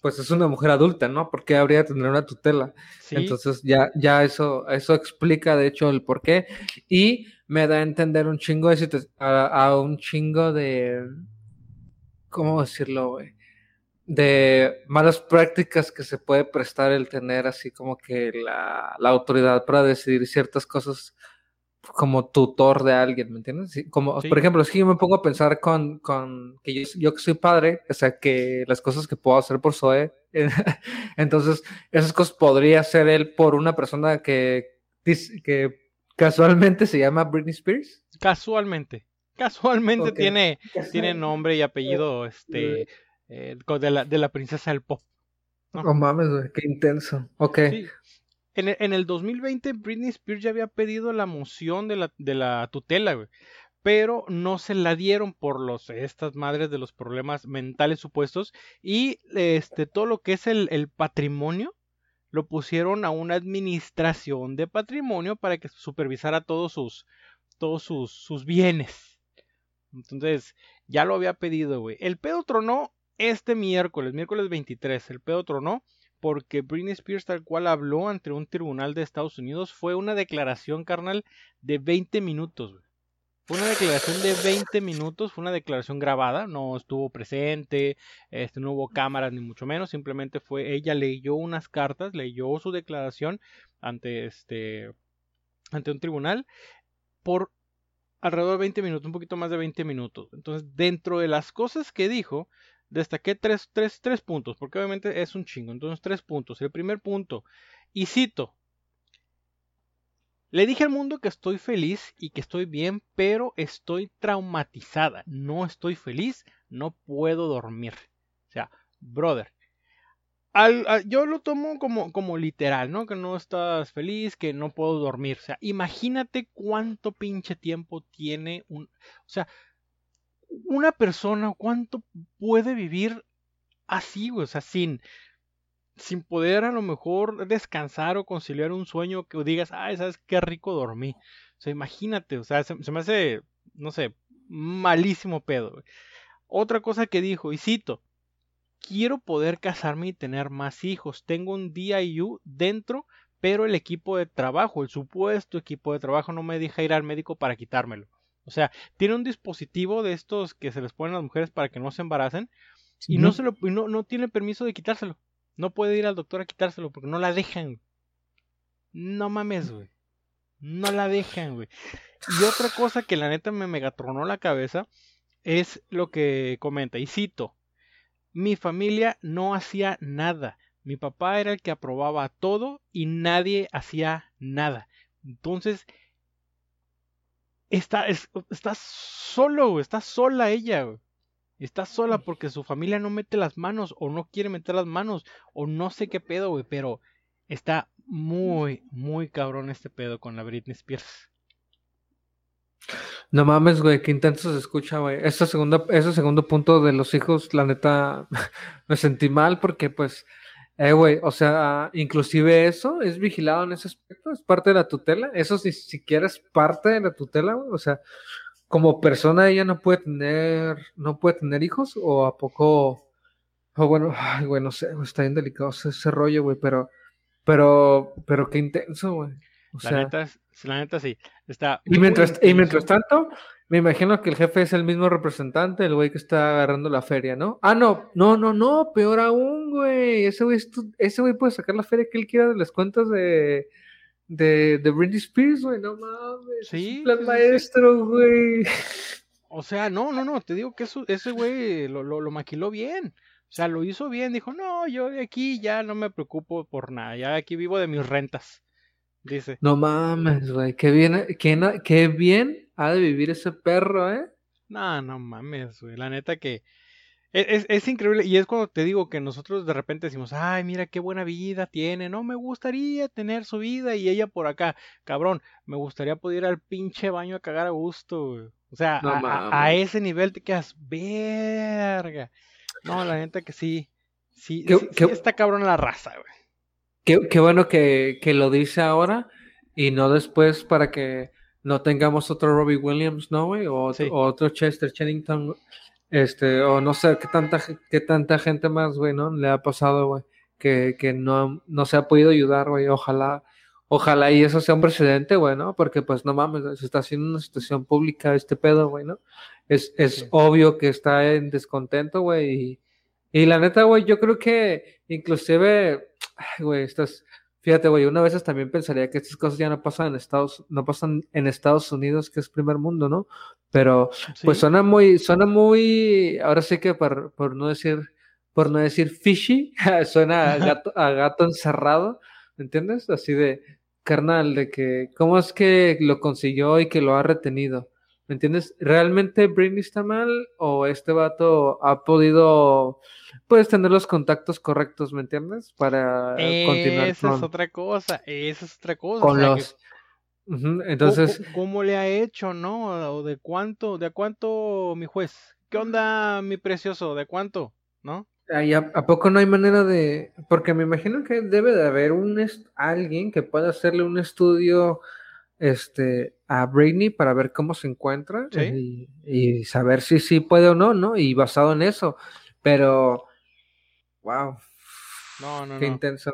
pues es una mujer adulta, ¿no? ¿Por qué habría de tener una tutela? Entonces ya, ya eso, eso explica de hecho el por qué. Y me da a entender un chingo de a, a un chingo de ¿cómo decirlo, güey? De malas prácticas que se puede prestar el tener así como que la, autoridad para decidir ciertas cosas como tutor de alguien, ¿me entiendes? como, por ejemplo, si yo me pongo a pensar con, con que yo, yo, que soy padre, o sea, que las cosas que puedo hacer por Zoe, entonces esas cosas podría hacer él por una persona que, que casualmente se llama Britney Spears. Casualmente. Casualmente tiene, tiene nombre y apellido, este, eh, de, la, de la princesa del pop. ¿no? Oh mames, qué intenso. Ok. En, el, en, el 2020, Britney Spears ya había pedido la moción de la, de la tutela, güey. Pero no se la dieron por los, estas madres de los problemas mentales supuestos. Y este, todo lo que es el, el patrimonio lo pusieron a una administración de patrimonio para que supervisara todos sus, todos sus, sus bienes. Entonces, ya lo había pedido, güey. El pedo tronó este miércoles, miércoles 23, el pedo tronó porque Britney Spears tal cual habló ante un tribunal de Estados Unidos fue una declaración carnal de 20 minutos. Fue una declaración de 20 minutos, fue una declaración grabada, no estuvo presente, este, no hubo cámaras ni mucho menos, simplemente fue ella leyó unas cartas, leyó su declaración ante este ante un tribunal por alrededor de 20 minutos, un poquito más de 20 minutos. Entonces, dentro de las cosas que dijo, destaqué tres, tres, tres puntos, porque obviamente es un chingo. Entonces, tres puntos. El primer punto, y cito, Le dije al mundo que estoy feliz y que estoy bien, pero estoy traumatizada. No estoy feliz, no puedo dormir. O sea, brother, yo lo tomo como, como literal, ¿no? Que no estás feliz, que no puedo dormir. O sea, imagínate cuánto pinche tiempo tiene un... O sea, una persona, cuánto puede vivir así. O sea, sin, sin poder a lo mejor descansar o conciliar un sueño que digas, ay, ¿sabes qué rico dormí? O sea, imagínate, o sea, se, me hace, no sé, malísimo pedo. Otra cosa que dijo, y cito, quiero poder casarme y tener más hijos. Tengo un DIU dentro, pero el equipo de trabajo, el supuesto equipo de trabajo no me deja ir al médico para quitármelo. O sea, tiene un dispositivo de estos que se les ponen a las mujeres para que no se embaracen y no, se lo, no, no tiene permiso de quitárselo. No puede ir al doctor a quitárselo porque no la dejan. No mames, güey. No la dejan, güey. Y otra cosa que la neta me megatronó la cabeza es lo que comenta, y cito, mi familia no hacía nada. Mi papá era el que aprobaba todo y nadie hacía nada. Entonces, está, está solo, está sola ella. Güey. Está sola porque su familia no mete las manos o no quiere meter las manos o no sé qué pedo, güey, pero está muy, muy cabrón este pedo con la Britney Spears. No mames, güey, qué intenso se escucha, güey. Segundo, ese segundo punto de los hijos, la neta, me sentí mal porque, pues, eh, güey, o sea, inclusive eso es vigilado en ese aspecto, es parte de la tutela. Eso si siquiera es parte de la tutela, güey. O sea, como persona ella no puede tener, no puede tener hijos o a poco, o bueno, ay, güey, no sé, está bien delicado ese, rollo, güey, pero, pero, pero qué intenso, güey. O la, neta, la neta sí, está. Y mientras, y mientras tanto, me imagino que el jefe es el mismo representante, el güey que está agarrando la feria, ¿no? Ah, no, no, no, no, peor aún, güey. Ese güey, ese güey puede sacar la feria que él quiera de las cuentas de, de, de Britney Spears, güey, no mames. Sí. plan maestro, güey. O sea, no, no, no, te digo que eso, ese güey lo, lo, maquiló bien. O sea, lo hizo bien, dijo, no, yo de aquí ya no me preocupo por nada, ya aquí vivo de mis rentas. Dice. No mames, güey, qué bien, qué, qué bien ha de vivir ese perro, ¿eh? No, no mames, güey, la neta que es, es, increíble y es cuando te digo que nosotros de repente decimos, ay, mira qué buena vida tiene, no, me gustaría tener su vida y ella por acá, cabrón, me gustaría poder ir al pinche baño a cagar a gusto, O sea, a, ese nivel te quedas, verga. No, la neta que sí, sí, sí, está cabrón la raza, güey. Qué, qué, bueno que, que lo dice ahora y no después para que no tengamos otro Robbie Williams, ¿no, güey? O, o otro Chester Chennington este, o no sé qué tanta, qué tanta gente más, güey, ¿no? Le ha pasado, güey, que, que no, no se ha podido ayudar, güey. Ojalá, ojalá y eso sea un precedente, güey, ¿no? Porque pues no mames, se está haciendo una situación pública este pedo, güey, ¿no? Es, es obvio que está en descontento, güey. Y, y la neta, güey, yo creo que inclusive, güey, estás, Fíjate, güey, una vez también pensaría que estas cosas ya no pasan en Estados, no pasan en Estados Unidos, que es primer mundo, ¿no? Pero, pues suena muy, suena muy, ahora sí que por, por no decir, por no decir fishy, suena a gato, a gato encerrado, ¿me entiendes? Así de, carnal, de que, ¿cómo es que lo consiguió y que lo ha retenido? ¿Me entiendes? ¿Realmente Britney está mal o este vato ha podido puedes tener los contactos correctos, ¿me entiendes? Para continuar Esa es otra cosa, esa es otra cosa. Con los... Entonces... ¿Cómo, le ha hecho, no? ¿O de cuánto, de cuánto, mi juez? ¿Qué onda, mi precioso? ¿De cuánto? ¿No? ¿A, poco no hay manera de...? Porque me imagino que debe de haber un alguien que pueda hacerle un estudio este a Britney para ver cómo se encuentra y, y, saber si sí puede o no, ¿no? Y basado en eso. Pero Wow. No, no, Qué intenso.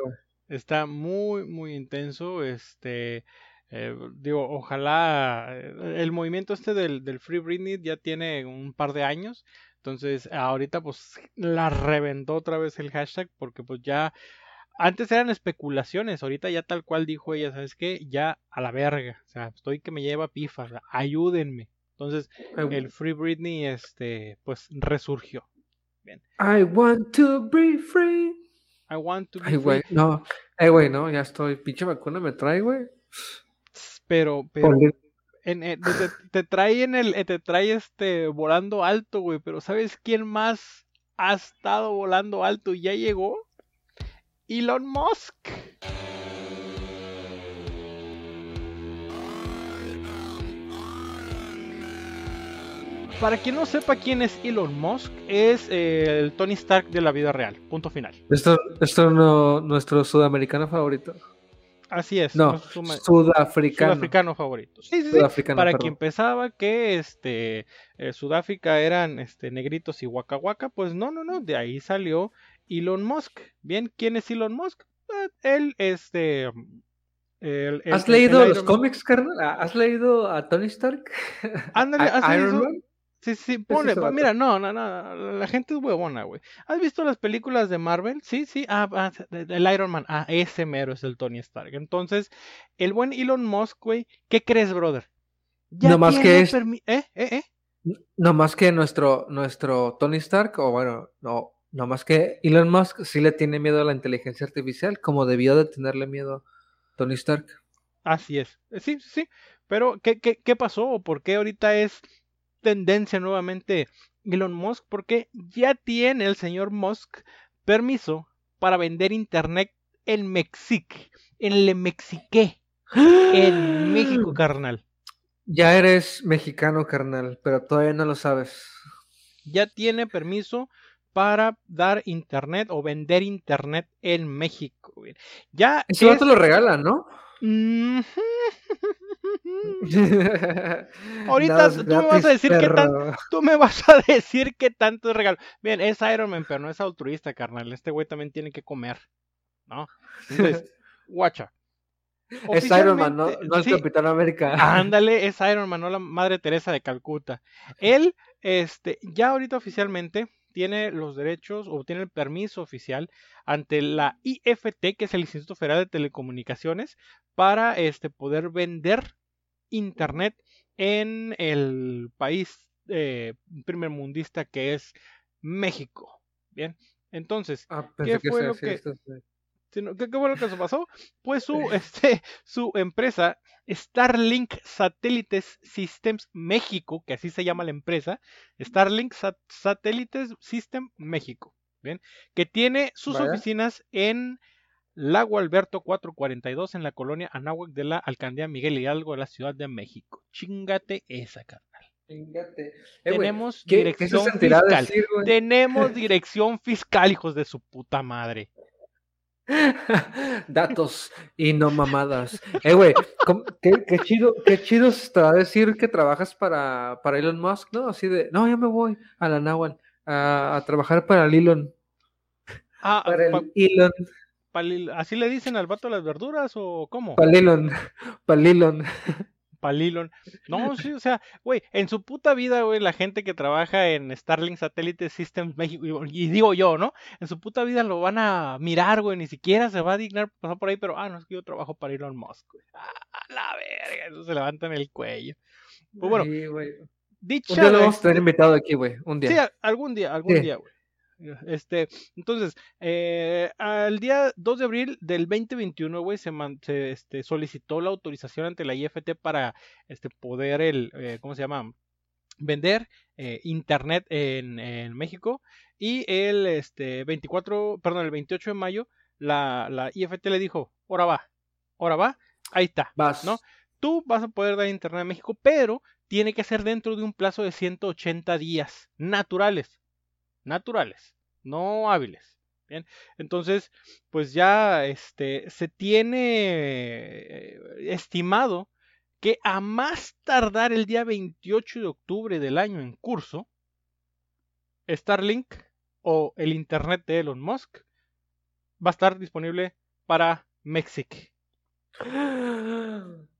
Está muy, muy intenso. Este, eh, digo, ojalá eh, el movimiento este del, del Free Britney ya tiene un par de años. Entonces, ahorita pues la reventó otra vez el hashtag porque pues ya antes eran especulaciones, ahorita ya tal cual dijo ella, ¿sabes qué? Ya a la verga, o sea, estoy que me lleva pifa, ayúdenme. Entonces, el Free Britney, este, pues resurgió. I want to be free. I want to be Ay, free. no. Eh, güey, no, ya estoy. Pinche vacuna me trae, güey. Pero, pero, en, eh, te, trae en el, te trae este volando alto, güey. Pero ¿sabes quién más ha estado volando alto y ya llegó? Elon Musk. Para quien no sepa quién es Elon Musk, es eh, el Tony Stark de la vida real. Punto final. Esto, esto no, nuestro sudamericano favorito. Así es. No, sudafricano. Sudafricano favorito. Sí, sí, sí. Para quien pensaba que este eh, Sudáfrica eran este negritos y Waka, pues no, no, no. De ahí salió Elon Musk. Bien, ¿quién es Elon Musk? Eh, él, este. ¿Has leído los cómics, carnal? ¿Has leído a Tony Stark? Ándale, ¿has leído? Sí, sí, pone, mira, no, no, no, la gente es huevona, güey. ¿Has visto las películas de Marvel? Sí, sí, ah, ah el Iron Man, ah, ese mero es el Tony Stark. Entonces, el buen Elon Musk, güey, ¿qué crees, brother? no más que es... ¿Eh? ¿Eh? ¿Eh? No más que nuestro, nuestro Tony Stark, o bueno, no, no más que Elon Musk sí le tiene miedo a la inteligencia artificial, como debió de tenerle miedo Tony Stark. Así es, sí, sí, pero ¿qué, qué, qué pasó? ¿Por qué ahorita es tendencia nuevamente Elon Musk porque ya tiene el señor Musk permiso para vender internet en México, en Le Mexique, en México, carnal. Ya eres mexicano, carnal, pero todavía no lo sabes. Ya tiene permiso para dar internet o vender internet en México. Ya Eso es... te lo regalan, ¿no? Ahorita tú me vas a decir que tanto, tú me vas a decir que tanto es regalo. Bien, es Iron Man, pero no es altruista, carnal. Este güey también tiene que comer, ¿no? Entonces, guacha. Es Iron Man, no, no es Capitán América. Ándale, es Iron Man, no la Madre Teresa de Calcuta. Él, este, ya ahorita oficialmente tiene los derechos o tiene el permiso oficial ante la IFT, que es el Instituto Federal de Telecomunicaciones, para este, poder vender Internet en el país eh, primer mundista que es México. Bien, entonces, ah, ¿qué fue lo que... ¿Qué, fue lo que se pasó? Pues su, este, su empresa, Starlink Satélites Systems México, que así se llama la empresa, Starlink Satélites System México, ¿bien? que tiene sus oficinas en Lago Alberto 442 en la colonia Anáhuac de la alcaldía Miguel Hidalgo de la Ciudad de México. Chingate esa, carnal. Eh, Tenemos dirección fiscal. Tenemos dirección fiscal, hijos de su puta madre. Datos y no mamadas. Eh, güey, qué, chido, qué chido está decir que trabajas para, para Elon Musk, ¿no? Así de, no, ya me voy a la Nahual a, trabajar para el Elon. Ah, para el Elon. ¿Así le dicen al vato las verduras o cómo? Palilon. Palilon. Palilon. No, sí, o sea, güey, en su puta vida, güey, la gente que trabaja en Starlink Satellite Systems México, y, digo yo, ¿no? En su puta vida lo van a mirar, güey, ni siquiera se va a dignar pasar por ahí, pero, ah, no, es que yo trabajo para Elon Musk, güey. Ah, la verga, eso se levanta en el cuello. Pues bueno, sí, dicha. Un día lo vamos a tener invitado aquí, güey, un día. Sí, algún día, algún día, güey. Este, entonces, eh, al día 2 de abril del 2021, güey, se, se este, solicitó la autorización ante la IFT para este, poder el, eh, ¿cómo se llama? Vender eh, internet en, en, México. Y el este, 24, perdón, el 28 de mayo, la, la IFT le dijo, ahora va, ahora va, ahí está, Vas. ¿no? Tú vas a poder dar internet en México, pero tiene que ser dentro de un plazo de 180 días naturales naturales, no hábiles. Bien, entonces, pues ya este, se tiene eh, estimado que a más tardar el día 28 de octubre del año en curso, Starlink o el Internet de Elon Musk va a estar disponible para México.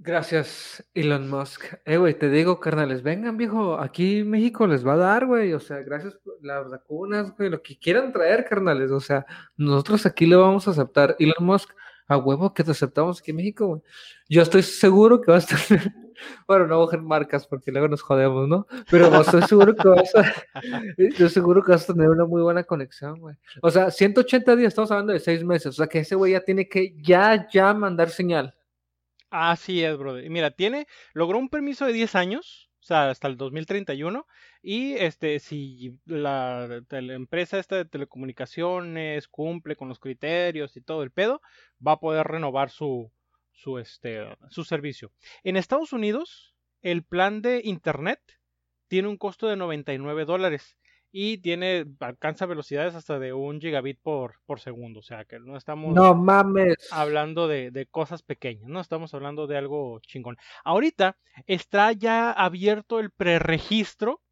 Gracias, Elon Musk. Eh, güey, te digo, carnales, vengan, viejo, aquí México les va a dar, güey, o sea, gracias por las vacunas, güey, lo que quieran traer, carnales, o sea, nosotros aquí le vamos a aceptar. Elon Musk, a huevo que te aceptamos aquí en México, güey. Yo estoy seguro que vas a tener, bueno, no coger marcas porque luego nos jodemos, ¿no? Pero estoy seguro que vas a, estoy seguro que vas a tener una muy buena conexión, güey. O sea, 180 días, estamos hablando de seis meses, o sea, que ese güey ya tiene que ya, ya mandar señal. Así es, brother. Mira, tiene, logró un permiso de 10 años, o sea, hasta el 2031, y este, si la, la empresa esta de telecomunicaciones cumple con los criterios y todo el pedo, va a poder renovar su, su, este, su servicio. En Estados Unidos, el plan de internet tiene un costo de 99 dólares y tiene alcanza velocidades hasta de un gigabit por, por segundo, o sea que no estamos No mames. hablando de, de cosas pequeñas, no estamos hablando de algo chingón. Ahorita está ya abierto el preregistro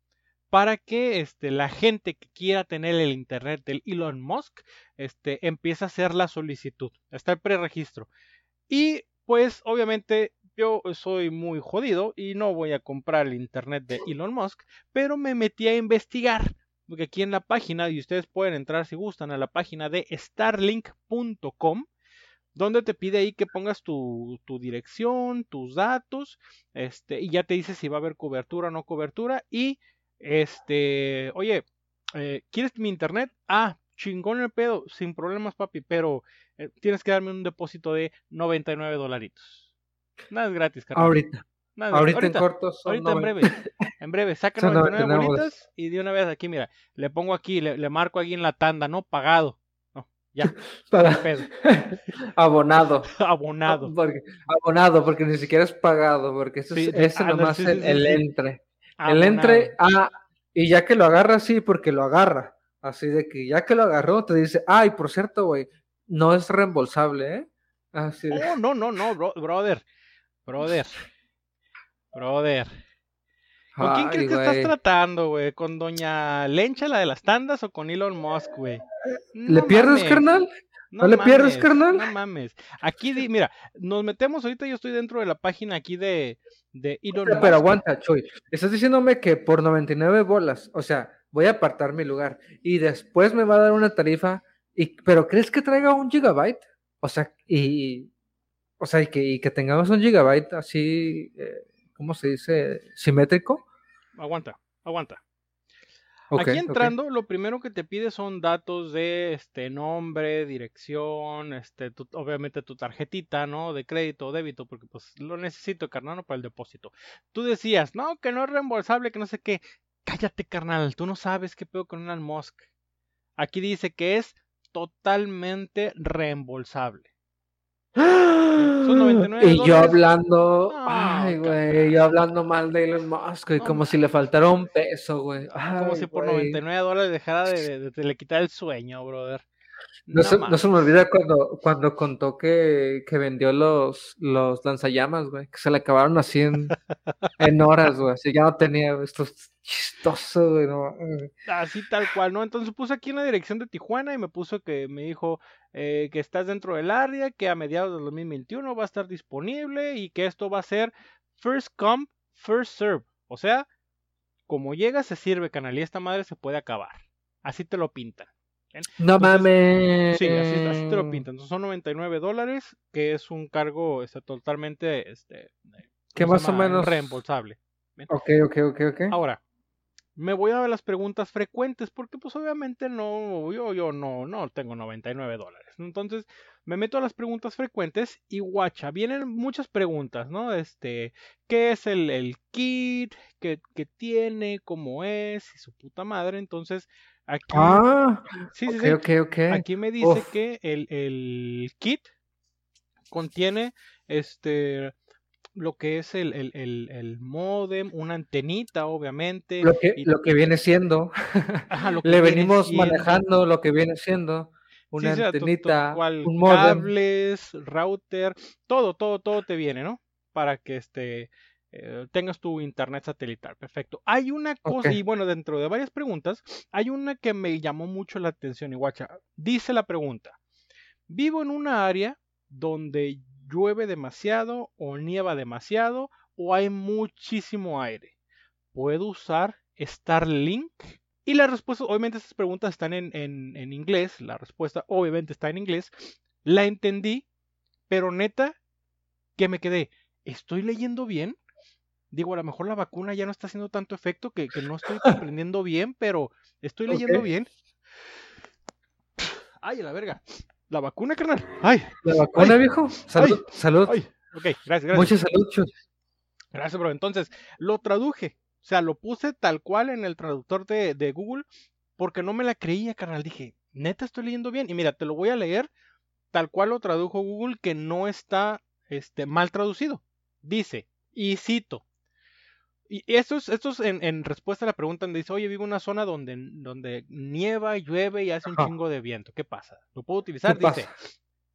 para que este, la gente que quiera tener el internet del Elon Musk este, empiece a hacer la solicitud. Está el preregistro. Y pues obviamente yo soy muy jodido y no voy a comprar el internet de Elon Musk, pero me metí a investigar. Porque aquí en la página, y ustedes pueden entrar si gustan a la página de starlink.com, donde te pide ahí que pongas tu, dirección, tus datos, este, y ya te dice si va a haber cobertura o no cobertura. Y este, oye, eh, ¿quieres mi internet? Ah, chingón el pedo, sin problemas, papi, pero eh, tienes que darme un depósito de 99 dolaritos. Nada es gratis, carnal. Ahorita. Ahorita, ahorita, en corto. ahorita en breve. En breve, saca 99 bolitas y de una vez aquí, mira, le pongo aquí, le, le marco aquí en la tanda, ¿no? Pagado. No, ya. Para... abonado. abonado. Porque, abonado, porque ni siquiera es pagado, porque eso sí, es, ese ah, nomás sí, sí, el, el entre. El entre, ah, y ya que lo agarra, sí, porque lo agarra. Así de que ya que lo agarró, te dice, ay, por cierto, güey, no es reembolsable, ¿eh? Así de... Oh, no, no, no, bro, brother. Brother. Brother. ¿Con quién crees que estás tratando, güey? ¿Con doña Lencha, la de las tandas, o con Elon Musk, güey? No ¿Le pierdes, carnal? ¿No, ¿No le mames, pierdes, carnal? No mames. Aquí, di, mira, nos metemos ahorita, yo estoy dentro de la página aquí de, de Elon pero, Musk. Pero aguanta, Choy. Estás diciéndome que por 99 bolas, o sea, voy a apartar mi lugar y después me va a dar una tarifa, y, pero ¿crees que traiga un gigabyte? O sea, y, o sea, y que, y que tengamos un gigabyte así, eh, ¿cómo se dice? Simétrico. Aguanta, aguanta. Okay, Aquí entrando, okay. lo primero que te pide son datos de este nombre, dirección, este, tu, obviamente tu tarjetita, ¿no? De crédito o débito, porque pues lo necesito, carnal, para el depósito. Tú decías, no, que no es reembolsable, que no sé qué. Cállate, carnal, tú no sabes qué pedo con Elon Musk. Aquí dice que es totalmente reembolsable. Son 99 y yo hablando, no, ay, güey, yo hablando mal de Elon Musk, güey, no, como man. si le faltara un peso, güey. Como si por wey. 99 dólares dejara de, de, de, de, le quitar el sueño, brother. No, se, no, se, me olvida cuando, cuando contó que, que vendió los, los lanzallamas, güey, que se le acabaron así en, en horas, güey, así ya no tenía, esto es chistoso, güey, no. Así tal cual, ¿no? Entonces puse aquí en la dirección de Tijuana y me puso que me dijo eh, que estás dentro del área, que a mediados del 2021 va a estar disponible y que esto va a ser first come, first serve, o sea, como llega se sirve, canal, y esta madre se puede acabar, así te lo pintan. No Entonces, mames. Sí, así, así, te lo pintan. Entonces son 99 dólares, que es un cargo este, totalmente, este, que más o menos reembolsable. ¿Bien? Ok, ok, ok, ok. Ahora, me voy a ver las preguntas frecuentes, porque pues obviamente no, yo, yo no, no tengo 99 dólares. Entonces me meto a las preguntas frecuentes y guacha, vienen muchas preguntas, ¿no? Este, ¿qué es el, el kit? ¿Qué, ¿Qué tiene? ¿Cómo es? Y su puta madre. Entonces, Aquí, ah, sí, sí, okay, sí. Okay, okay. Aquí me dice Uf. que el, el, kit contiene este lo que es el, el, el, el modem, una antenita, obviamente. Lo que, lo que viene siendo. Ajá, lo que Le viene venimos siendo. manejando lo que viene siendo. Una sí, antenita, sí, cual, un modem. cables, router, todo, todo, todo te viene, ¿no? Para que este eh, tengas tu internet satelital. Perfecto. Hay una cosa, Okay. y bueno, dentro de varias preguntas, hay una que me llamó mucho la atención. Y guacha, dice la pregunta: Vivo en una área donde llueve demasiado, o nieva demasiado, o hay muchísimo aire. ¿Puedo usar Starlink? Y la respuesta, obviamente, estas preguntas están en, en, en inglés. La respuesta, obviamente, está en inglés. La entendí, pero neta, que me quedé. ¿Estoy leyendo bien? Digo, a lo mejor la vacuna ya no está haciendo tanto efecto que, que no estoy comprendiendo bien, pero estoy leyendo okay. bien. Ay, a la verga. La vacuna, carnal. Ay. La vacuna, ay, viejo. Salud. Ay, salud. Ay, Ok, gracias, gracias. Muchas saludos. Gracias, bro. Entonces, lo traduje. O sea, lo puse tal cual en el traductor de, de Google porque no me la creía, carnal. Dije, neta estoy leyendo bien. Y mira, te lo voy a leer tal cual lo tradujo Google, que no está este, mal traducido. Dice, y cito. Y esto es, esto es en, en, respuesta a la pregunta donde dice, oye, vivo en una zona donde, donde nieva, llueve y hace un chingo de viento. ¿Qué pasa? ¿Lo puedo utilizar? Dice,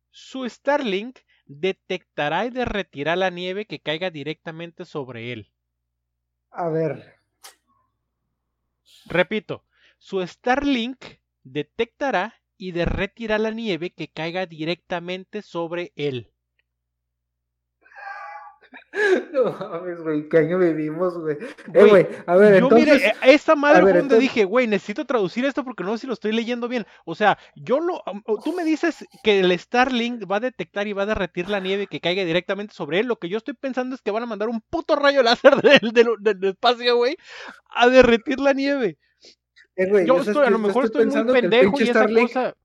su Starlink detectará y derretirá la nieve que caiga directamente sobre él. A ver. Repito, su Starlink detectará y derretirá la nieve que caiga directamente sobre él. No mames, güey, ¿qué año vivimos, güey? Eh, güey, a ver, yo entonces... mire, esta madre fue donde dije, güey, necesito traducir esto porque no sé si lo estoy leyendo bien. O sea, yo lo... Tú me dices que el Starlink va a detectar y va a derretir la nieve que caiga directamente sobre él. Lo que yo estoy pensando es que van a mandar un puto rayo láser del, del, del espacio, güey, a derretir la nieve. Eh, güey, yo estoy, a lo mejor estoy, estoy muy pendejo y esa Starlink... cosa...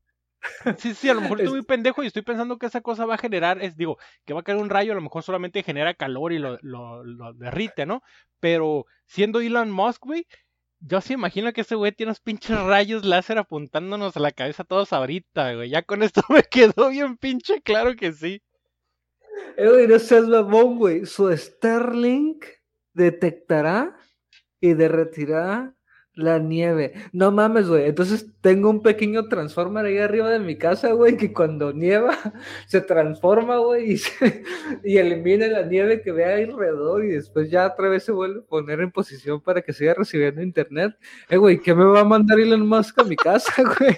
Sí, sí, a lo mejor estoy muy pendejo y estoy pensando que esa cosa va a generar, es digo, que va a caer un rayo, a lo mejor solamente genera calor y lo, lo, lo derrite, ¿no? Pero siendo Elon Musk, güey, yo sí imagino que ese güey tiene unos pinches rayos láser apuntándonos a la cabeza todos ahorita, güey. Ya con esto me quedó bien pinche claro que sí. Güey, no seas mamón, güey. Su Starlink detectará y derretirá la nieve. No mames, güey. Entonces tengo un pequeño transformer ahí arriba de mi casa, güey, que cuando nieva se transforma, güey, y, y, elimina la nieve que ve ahí alrededor y después ya otra vez se vuelve a poner en posición para que siga recibiendo internet. Eh, güey, ¿qué me va a mandar Elon Musk a mi casa, güey?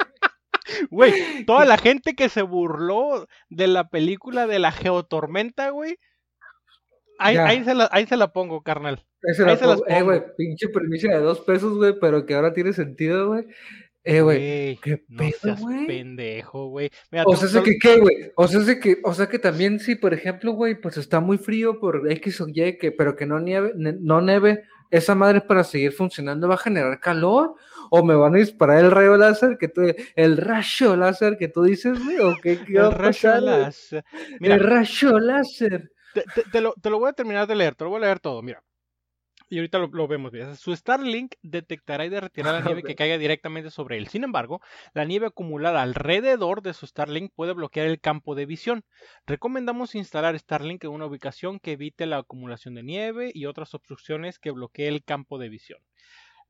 Güey, toda la gente que se burló de la película de la geotormenta, güey. Ahí, ahí, se la, ahí se la pongo, carnal. Ahí se las eh, güey, pinche permiso de dos pesos, güey, pero que ahora tiene sentido, güey. Eh, güey, qué pedo. No pendejo, güey. O sea, que qué, güey. O sea, que, o sea, que también si, por ejemplo, güey, pues está muy frío por X o Y, que, pero que no nieve, no neve, esa madre para seguir funcionando va a generar calor. O me van a disparar el rayo láser que tú, el rayo láser que tú dices, güey, o qué, qué el rayo láser. Mira, el rayo láser. Te, te, te, lo, te lo voy a terminar de leer, te lo voy a leer todo, mira y ahorita lo, lo vemos. Su Starlink detectará y derretirá la nieve que caiga directamente sobre él. Sin embargo, la nieve acumulada alrededor de su Starlink puede bloquear el campo de visión. Recomendamos instalar Starlink en una ubicación que evite la acumulación de nieve y otras obstrucciones que bloquee el campo de visión.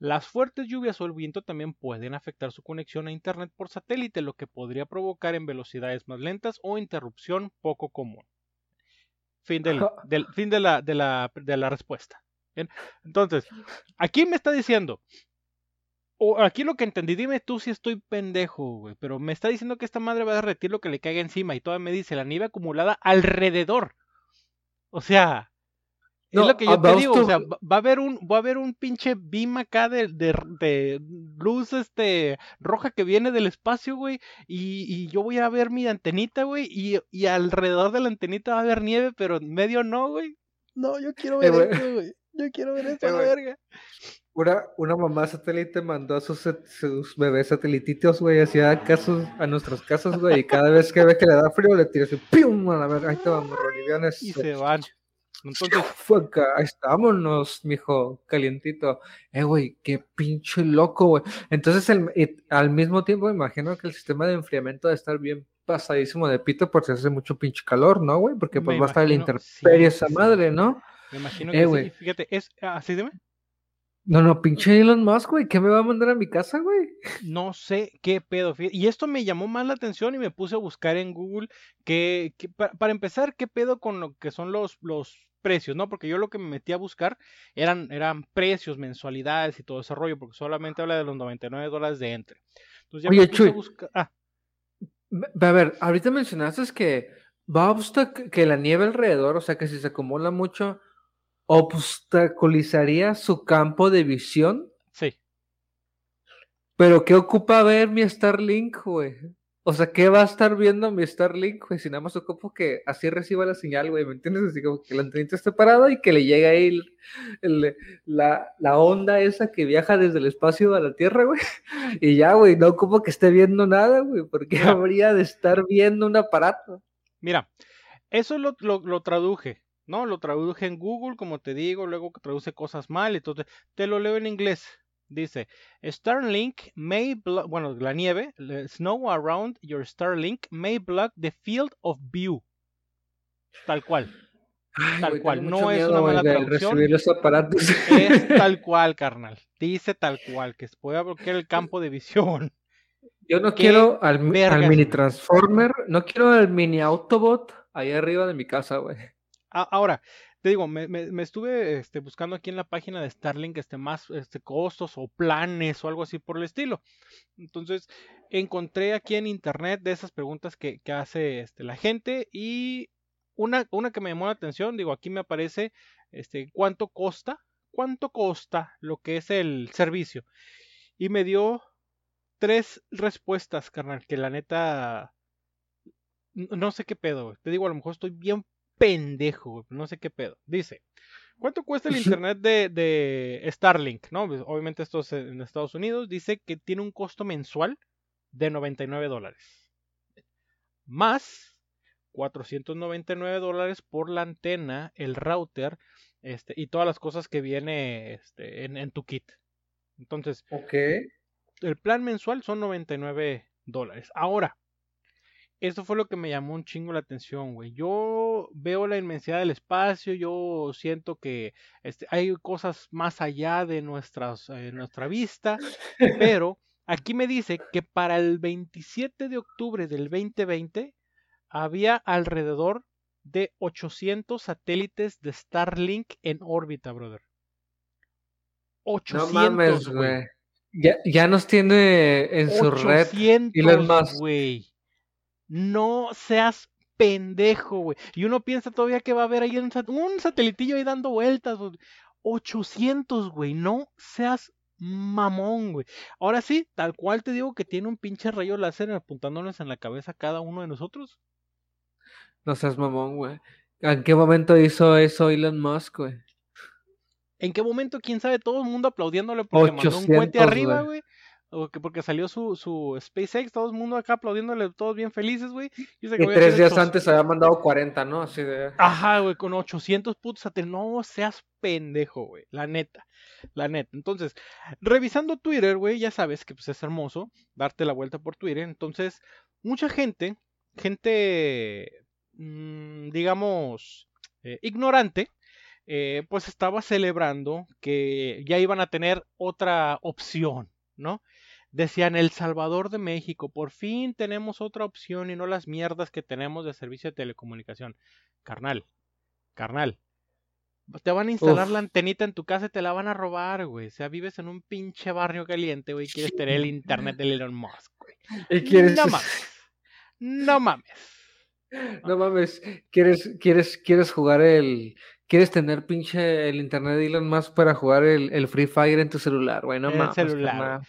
Las fuertes lluvias o el viento también pueden afectar su conexión a Internet por satélite, lo que podría provocar en velocidades más lentas o interrupción poco común. Fin, del, del fin de, la, de, la, de la respuesta. Bien. Entonces, aquí me está diciendo, o aquí lo que entendí, dime tú si estoy pendejo, güey, pero me está diciendo que esta madre va a derretir lo que le caiga encima y todavía me dice la nieve acumulada alrededor. O sea, no, es lo que yo te digo, to... o sea, va a haber un, va a haber un pinche beam acá de, de, de, luz este roja que viene del espacio, güey, y, y, yo voy a ver mi antenita, güey, y, y, alrededor de la antenita va a haber nieve, pero en medio no, güey. No, yo quiero ver eh, esto, güey. Yo quiero ver esto, eh, la verga. Una, una mamá satélite mandó a sus, sus bebés satelititos, güey, hacía casos a nuestros casos, güey, y cada vez que ve que le da frío le tira así, ¡pium! A la verga, ahí te vamos, bolivianes. Y se van. Entonces, fue acá, estámonos, mijo, calientito. Eh, güey, qué pinche loco, güey. Entonces, el, al mismo tiempo, imagino que el sistema de enfriamiento debe estar bien pasadísimo de pito porque hace mucho pinche calor, ¿no, güey? Porque pues Me va a estar la intemperie sí, esa sí. madre, ¿no? Me imagino que eh, sí. Fíjate, es. ¿Así dime? No, no, pinche Elon Musk, güey. ¿Qué me va a mandar a mi casa, güey? No sé qué pedo. Y esto me llamó más la atención y me puse a buscar en Google que, que para, para, empezar, qué pedo con lo que son los, los precios, ¿no? Porque yo lo que me metí a buscar eran, eran precios, mensualidades y todo ese rollo, porque solamente habla de los 99 dólares de entre. Entonces ya Oye, me Chuy, a buscar. Ah. A ver, ahorita mencionaste que va a obstac que la nieve alrededor, o sea que si se acumula mucho, obstaculizaría su campo de visión. Sí. Pero ¿qué ocupa ver mi Starlink, güey? O sea, ¿qué va a estar viendo mi Starlink, güey? Si nada más ocupo que así reciba la señal, güey, ¿me entiendes? Así como que la antenita esté parada y que le llegue ahí el, el, la, la, onda esa que viaja desde el espacio a la Tierra, güey. Y ya, güey, no ocupo que esté viendo nada, güey, porque Mira. habría de estar viendo un aparato. Mira, Eso lo, lo, lo traduje, ¿no? Lo traduje en Google, como te digo, luego traduce cosas mal, entonces te lo leo en inglés. Dice, Starlink may block, bueno, la nieve, snow around your Starlink may block the field of view. Tal cual. tal cual. No es una mala traducción. Es tal cual, carnal. Dice tal cual, que puede bloquear el campo de visión. Yo no quiero al, mini Transformer, no quiero al mini Autobot ahí arriba de mi casa, güey. Ahora, te digo, me, me, estuve este, buscando aquí en la página de Starlink este, más este, costos o planes o algo así por el estilo. Entonces, encontré aquí en internet de esas preguntas que, que hace este, la gente y una, una que me llamó la atención, digo, aquí me aparece este, cuánto costa, cuánto costa lo que es el servicio. Y me dio tres respuestas, carnal, que la neta no sé qué pedo, Te digo, a lo mejor estoy bien pendejo, No sé qué pedo. Dice, ¿cuánto cuesta el internet de, de Starlink? ¿No? Pues, obviamente esto es en Estados Unidos. Dice que tiene un costo mensual de 99 dólares. Más 499 dólares por la antena, el router este, y todas las cosas que viene este, en, en tu kit. Entonces, okay el plan mensual son 99 dólares. Ahora, eso fue lo que me llamó un chingo la atención, güey. Yo veo la inmensidad del espacio, yo siento que este, hay cosas más allá de nuestras, eh, nuestra vista, pero aquí me dice que para el 27 de octubre del 2020 había alrededor de 800 satélites de Starlink en órbita, brother. 800, no mames, güey. Ya, ya nos tiene en su red y más. güey. No seas pendejo, güey. Y uno piensa todavía que va a haber ahí un, un satelitillo ahí dando vueltas. 800, güey. No seas mamón, güey. Ahora sí, tal cual te digo que tiene un pinche rayo láser apuntándonos en la cabeza a cada uno de nosotros. No seas mamón, güey. ¿En qué momento hizo eso Elon Musk, güey? ¿En qué momento? ¿Quién sabe? Todo el mundo aplaudiéndole porque mandó un cohete arriba, güey. Porque salió su, su SpaceX, todo el mundo acá aplaudiéndole, todos bien felices, güey. Y, tres días antes había mandado 40, ¿no? Así de... Ajá, güey, con 800 putos. No seas pendejo, güey. La neta. La neta. Entonces, revisando Twitter, güey, ya sabes que pues, es hermoso darte la vuelta por Twitter. Entonces, mucha gente, gente, mmm, digamos, eh, ignorante, eh, pues estaba celebrando que ya iban a tener otra opción, ¿no? Decían El Salvador de México, por fin tenemos otra opción y no las mierdas que tenemos de servicio de telecomunicación. Carnal, carnal. Te van a instalar la antenita en tu casa y te la van a robar, güey. O sea, vives en un pinche barrio caliente, güey, y quieres tener el internet de Elon Musk, güey. ¿Y quieres... No mames. No mames. No mames. ¿Quieres, quieres, quieres jugar el quieres tener pinche el internet de Elon Musk para jugar el, el Free Fire en tu celular, güey, no mames. celular.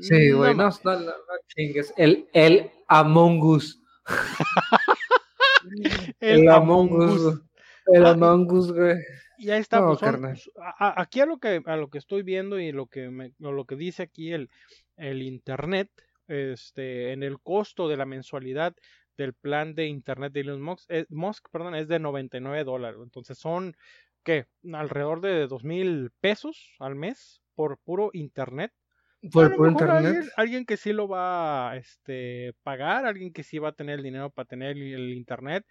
Sí, güey, no, no, no, chingues. El, el Among Us. el, Among Us. El Among Us, güey. Y ahí está, pues, aquí a lo que a lo que estoy viendo y lo que me, lo que dice aquí el, el internet, este, en el costo de la mensualidad del plan de internet de Elon Musk, eh, Musk perdón, es de 99 dólares. Entonces son, ¿qué? Alrededor de dos mil pesos al mes por puro internet. Por puro internet. Alguien, que sí lo va a este, pagar, alguien que sí va a tener el dinero para tener el internet,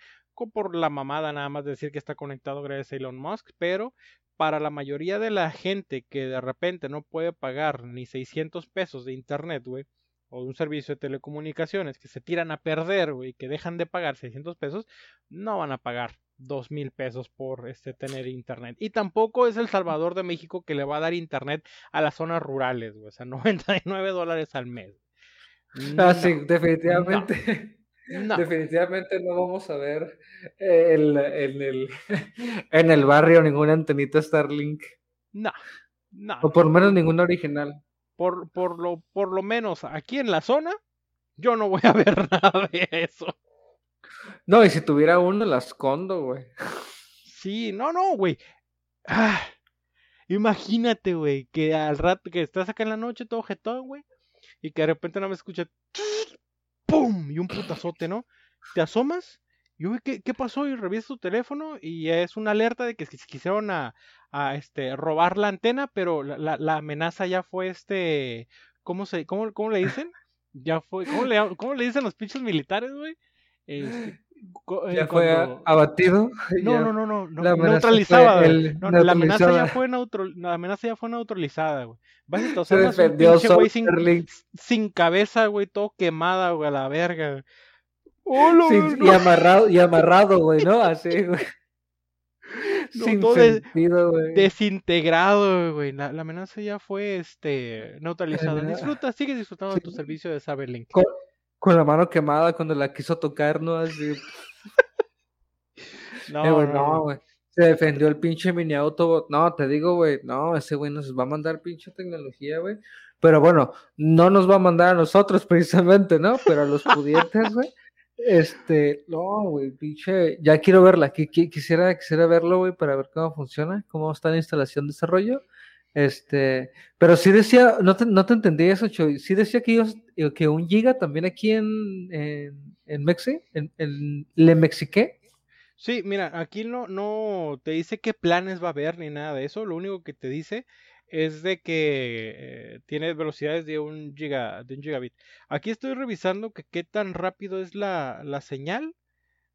por la mamada nada más decir que está conectado gracias a Elon Musk, pero para la mayoría de la gente que de repente no puede pagar ni 600 pesos de internet, güey, o un servicio de telecomunicaciones que se tiran a perder, güey, que dejan de pagar 600 pesos, no van a pagar dos mil pesos por este tener internet. Y tampoco es el Salvador de México que le va a dar internet a las zonas rurales, güey, o sea, 99 dólares al mes. ah, sí, definitivamente. Definitivamente no vamos a ver el, en, el, en el barrio ninguna antenita Starlink. No, no. O por lo menos ninguna original por, por, lo, por lo menos aquí en la zona, yo no voy a ver nada de eso. No, y si tuviera uno, la escondo, güey. Sí, no, no, güey. Ah, imagínate, güey, que al rato que estás acá en la noche todo jetón, güey, y que de repente no me escucha ¡pum! y un putazote, ¿no? Te asomas Yo, ¿qué, ¿qué pasó? Y reviso tu teléfono y es una alerta de que quisieron a, a este, robar la antena, pero la, la, la amenaza ya fue este, ¿cómo se, cómo, cómo le dicen? Ya fue, ¿cómo le, cómo le dicen los pinches militares, güey? Este, eh, ya fue abatido. No, no, no, no, no neutralizada. El... No, la amenaza ya fue neutral... la amenaza ya fue neutralizada, güey. Vas a Se defendió un güey sin, sin, cabeza, güey, todo quemada, güey, a la verga. Oh, y amarrado, y amarrado, güey, ¿no? Así, güey. Sin todo sentido, güey. Desintegrado, güey. La, la, amenaza ya fue este neutralizada. Disfruta, sigue disfrutando de tu servicio de Cyberlink. Con, con, la mano quemada cuando la quiso tocar, ¿no? Así. no, eh, no, güey. Se defendió el pinche mini Autobot. No, te digo, güey. No, ese güey nos va a mandar pinche tecnología, güey. Pero bueno, no nos va a mandar a nosotros precisamente, ¿no? Pero a los pudientes, güey. Este, no, güey, pinche, ya quiero verla, quisiera, quisiera verlo, güey, para ver cómo funciona, cómo está la instalación, de desarrollo. Este, pero sí decía, no te, no te entendí eso, Choy, sí decía que eh, que un giga también aquí en, en, en Mexi, en, en Le Mexique. Sí, mira, aquí no, no te dice qué planes va a haber ni nada de eso, lo único que te dice es de que eh, tiene velocidades de un, giga, de un gigabit. Aquí estoy revisando que qué tan rápido es la, la señal.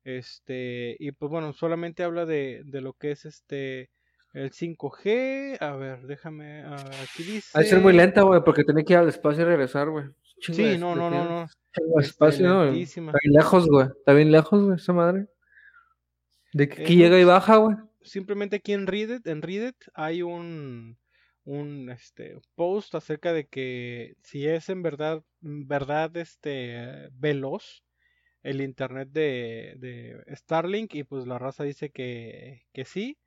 Este, y pues bueno, solamente habla de, de lo que es este el 5G. A ver, déjame. Ah, aquí dice. Hay que ser muy lenta, güey, porque tiene que ir al espacio y regresar, güey. Sí, no, no, no, no. Este, espacio, ¿no? Está bien lejos, güey. Está bien lejos, güey, esa madre. De que aquí llega y baja, güey. Simplemente aquí en Reddit, en Reddit hay un un este, post acerca de que si es en verdad, verdad este, veloz el internet de, de Starlink y pues la raza dice que, que sí.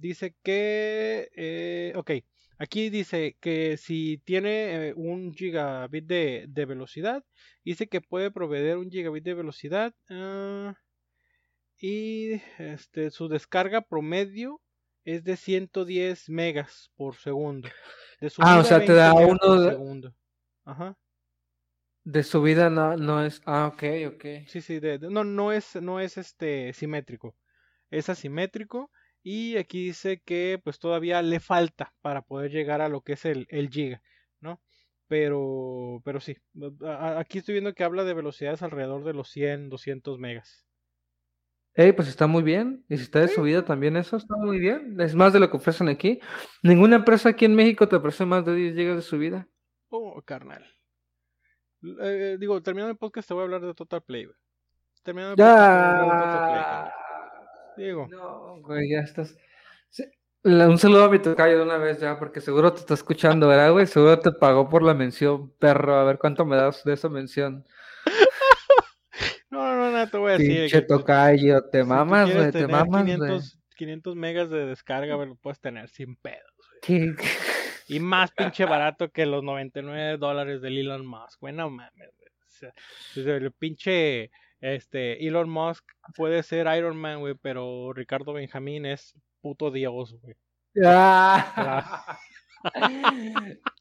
dice que, eh, ok, aquí dice que si tiene eh, un gigabit de, de, velocidad, dice que puede proveer un gigabit de velocidad ah, y este, su descarga promedio es de 110 megas por segundo. De ah, o sea, te da uno de... segundo. Ajá. De subida no, no es. Ah, ok, ok. Sí, sí, de, no, no es, no es este simétrico. Es asimétrico. Y aquí dice que pues todavía le falta para poder llegar a lo que es el, el giga, ¿no? Pero, pero sí. Aquí estoy viendo que habla de velocidades alrededor de los 100, 200 megas. Ey, pues está muy bien. Y si está de subida también eso, está muy bien. Es más de lo que ofrecen aquí. Ninguna empresa aquí en México te ofrece más de 10 GB de subida. Oh, carnal. Eh, digo, terminando el podcast te voy a hablar de Total Play, güey. Terminando el ya. podcast Digo. No, güey, ya estás. Un saludo a mi tocayo de una vez ya, porque seguro te está escuchando, ¿verdad, güey? Seguro te pagó por la mención, perro. A ver cuánto me das de esa mención. No, te voy a decir. Pinche tocayo, te mamas, güey, te mamas, 500, 500 megas de descarga, güey, lo puedes tener sin pedos, güey. Y más pinche barato que los 99 dólares del Elon Musk, güey, no mames, güey. O sea, el pinche este, Elon Musk puede ser Iron Man, güey, pero Ricardo Benjamín es puto dios, güey. Ah.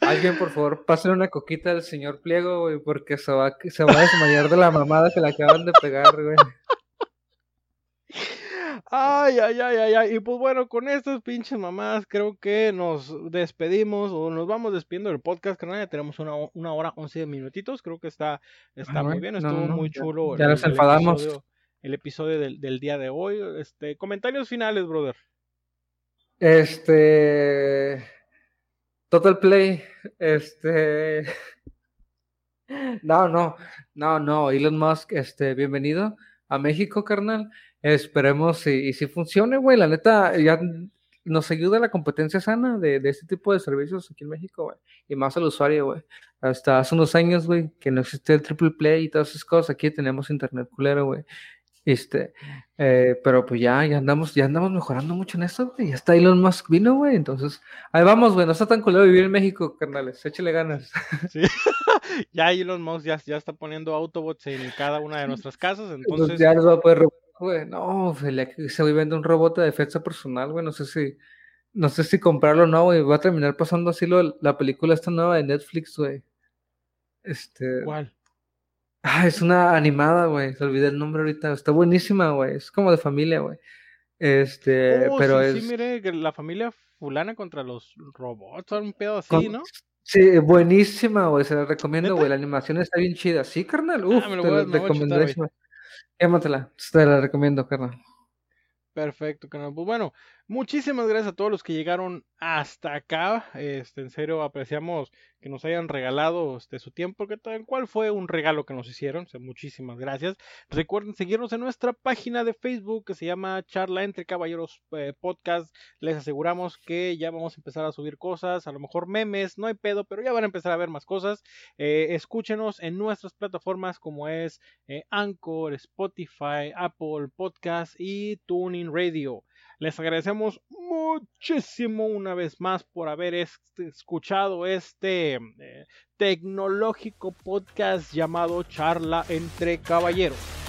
Alguien, por favor, pase una coquita al señor Pliego, güey, porque se va, se va a desmayar de la mamada que le acaban de pegar, güey. Ay, ay, ay, ay, ay. Y pues bueno, con estas pinches mamadas creo que nos despedimos o nos vamos despidiendo del podcast, carnal. Ya tenemos una, una hora, once minutitos. Creo que está, está muy bien, estuvo muy chulo. Ya nos enfadamos. El episodio, del, del, día de hoy. Este, comentarios finales, brother. Este. Total Play, este. No, no, no, no, Elon Musk, este, bienvenido a México, carnal. Esperemos y, si funcione, güey. La neta, ya nos ayuda la competencia sana de, de este tipo de servicios aquí en México, güey. Y más al usuario, güey. Hasta hace unos años, güey, que no existía el Triple Play y todas esas cosas. Aquí tenemos internet culero, güey. Este, eh, pero pues ya, ya andamos, ya andamos mejorando mucho en eso, güey. Ya está Elon Musk vino, güey. Entonces, ahí vamos, güey. No está tan culero vivir en México, carnales. Échale ganas. Sí. ya Elon Musk ya, ya, está poniendo Autobots en cada una de nuestras casas. Entonces, ya nos va a poder güey. No, se voy vende un robot de defensa personal, güey. No sé si, no sé si comprarlo o no, güey. Va a terminar pasando así lo, la película esta nueva de Netflix, güey. Este. ¿Cuál? Ah, es una animada, güey. Se olvidé el nombre ahorita. Está buenísima, güey. Es como de familia, güey. Este, oh, pero sí, es. Sí, mire, la familia fulana contra los robots, un pedo así, ¿no? Sí, buenísima, güey. Se la recomiendo, güey. La animación está bien chida. Sí, carnal. Uf, ah, te la recomiendo. Te la recomiendo, carnal. Perfecto, canal. Pues bueno, muchísimas gracias a todos los que llegaron hasta acá. Este, en serio, apreciamos que nos hayan regalado este, su tiempo, porque tal cual fue un regalo que nos hicieron. muchísimas gracias. Recuerden seguirnos en nuestra página de Facebook que se llama Charla entre Caballeros eh, Podcast. Les aseguramos que ya vamos a empezar a subir cosas, a lo mejor memes, no hay pedo, pero ya van a empezar a ver más cosas. Eh, escúchenos en nuestras plataformas como es eh, Anchor, Spotify, Apple Podcast y Tuning Radio. Les agradecemos muchísimo una vez más por haber escuchado este eh, tecnológico podcast llamado Charla entre Caballeros.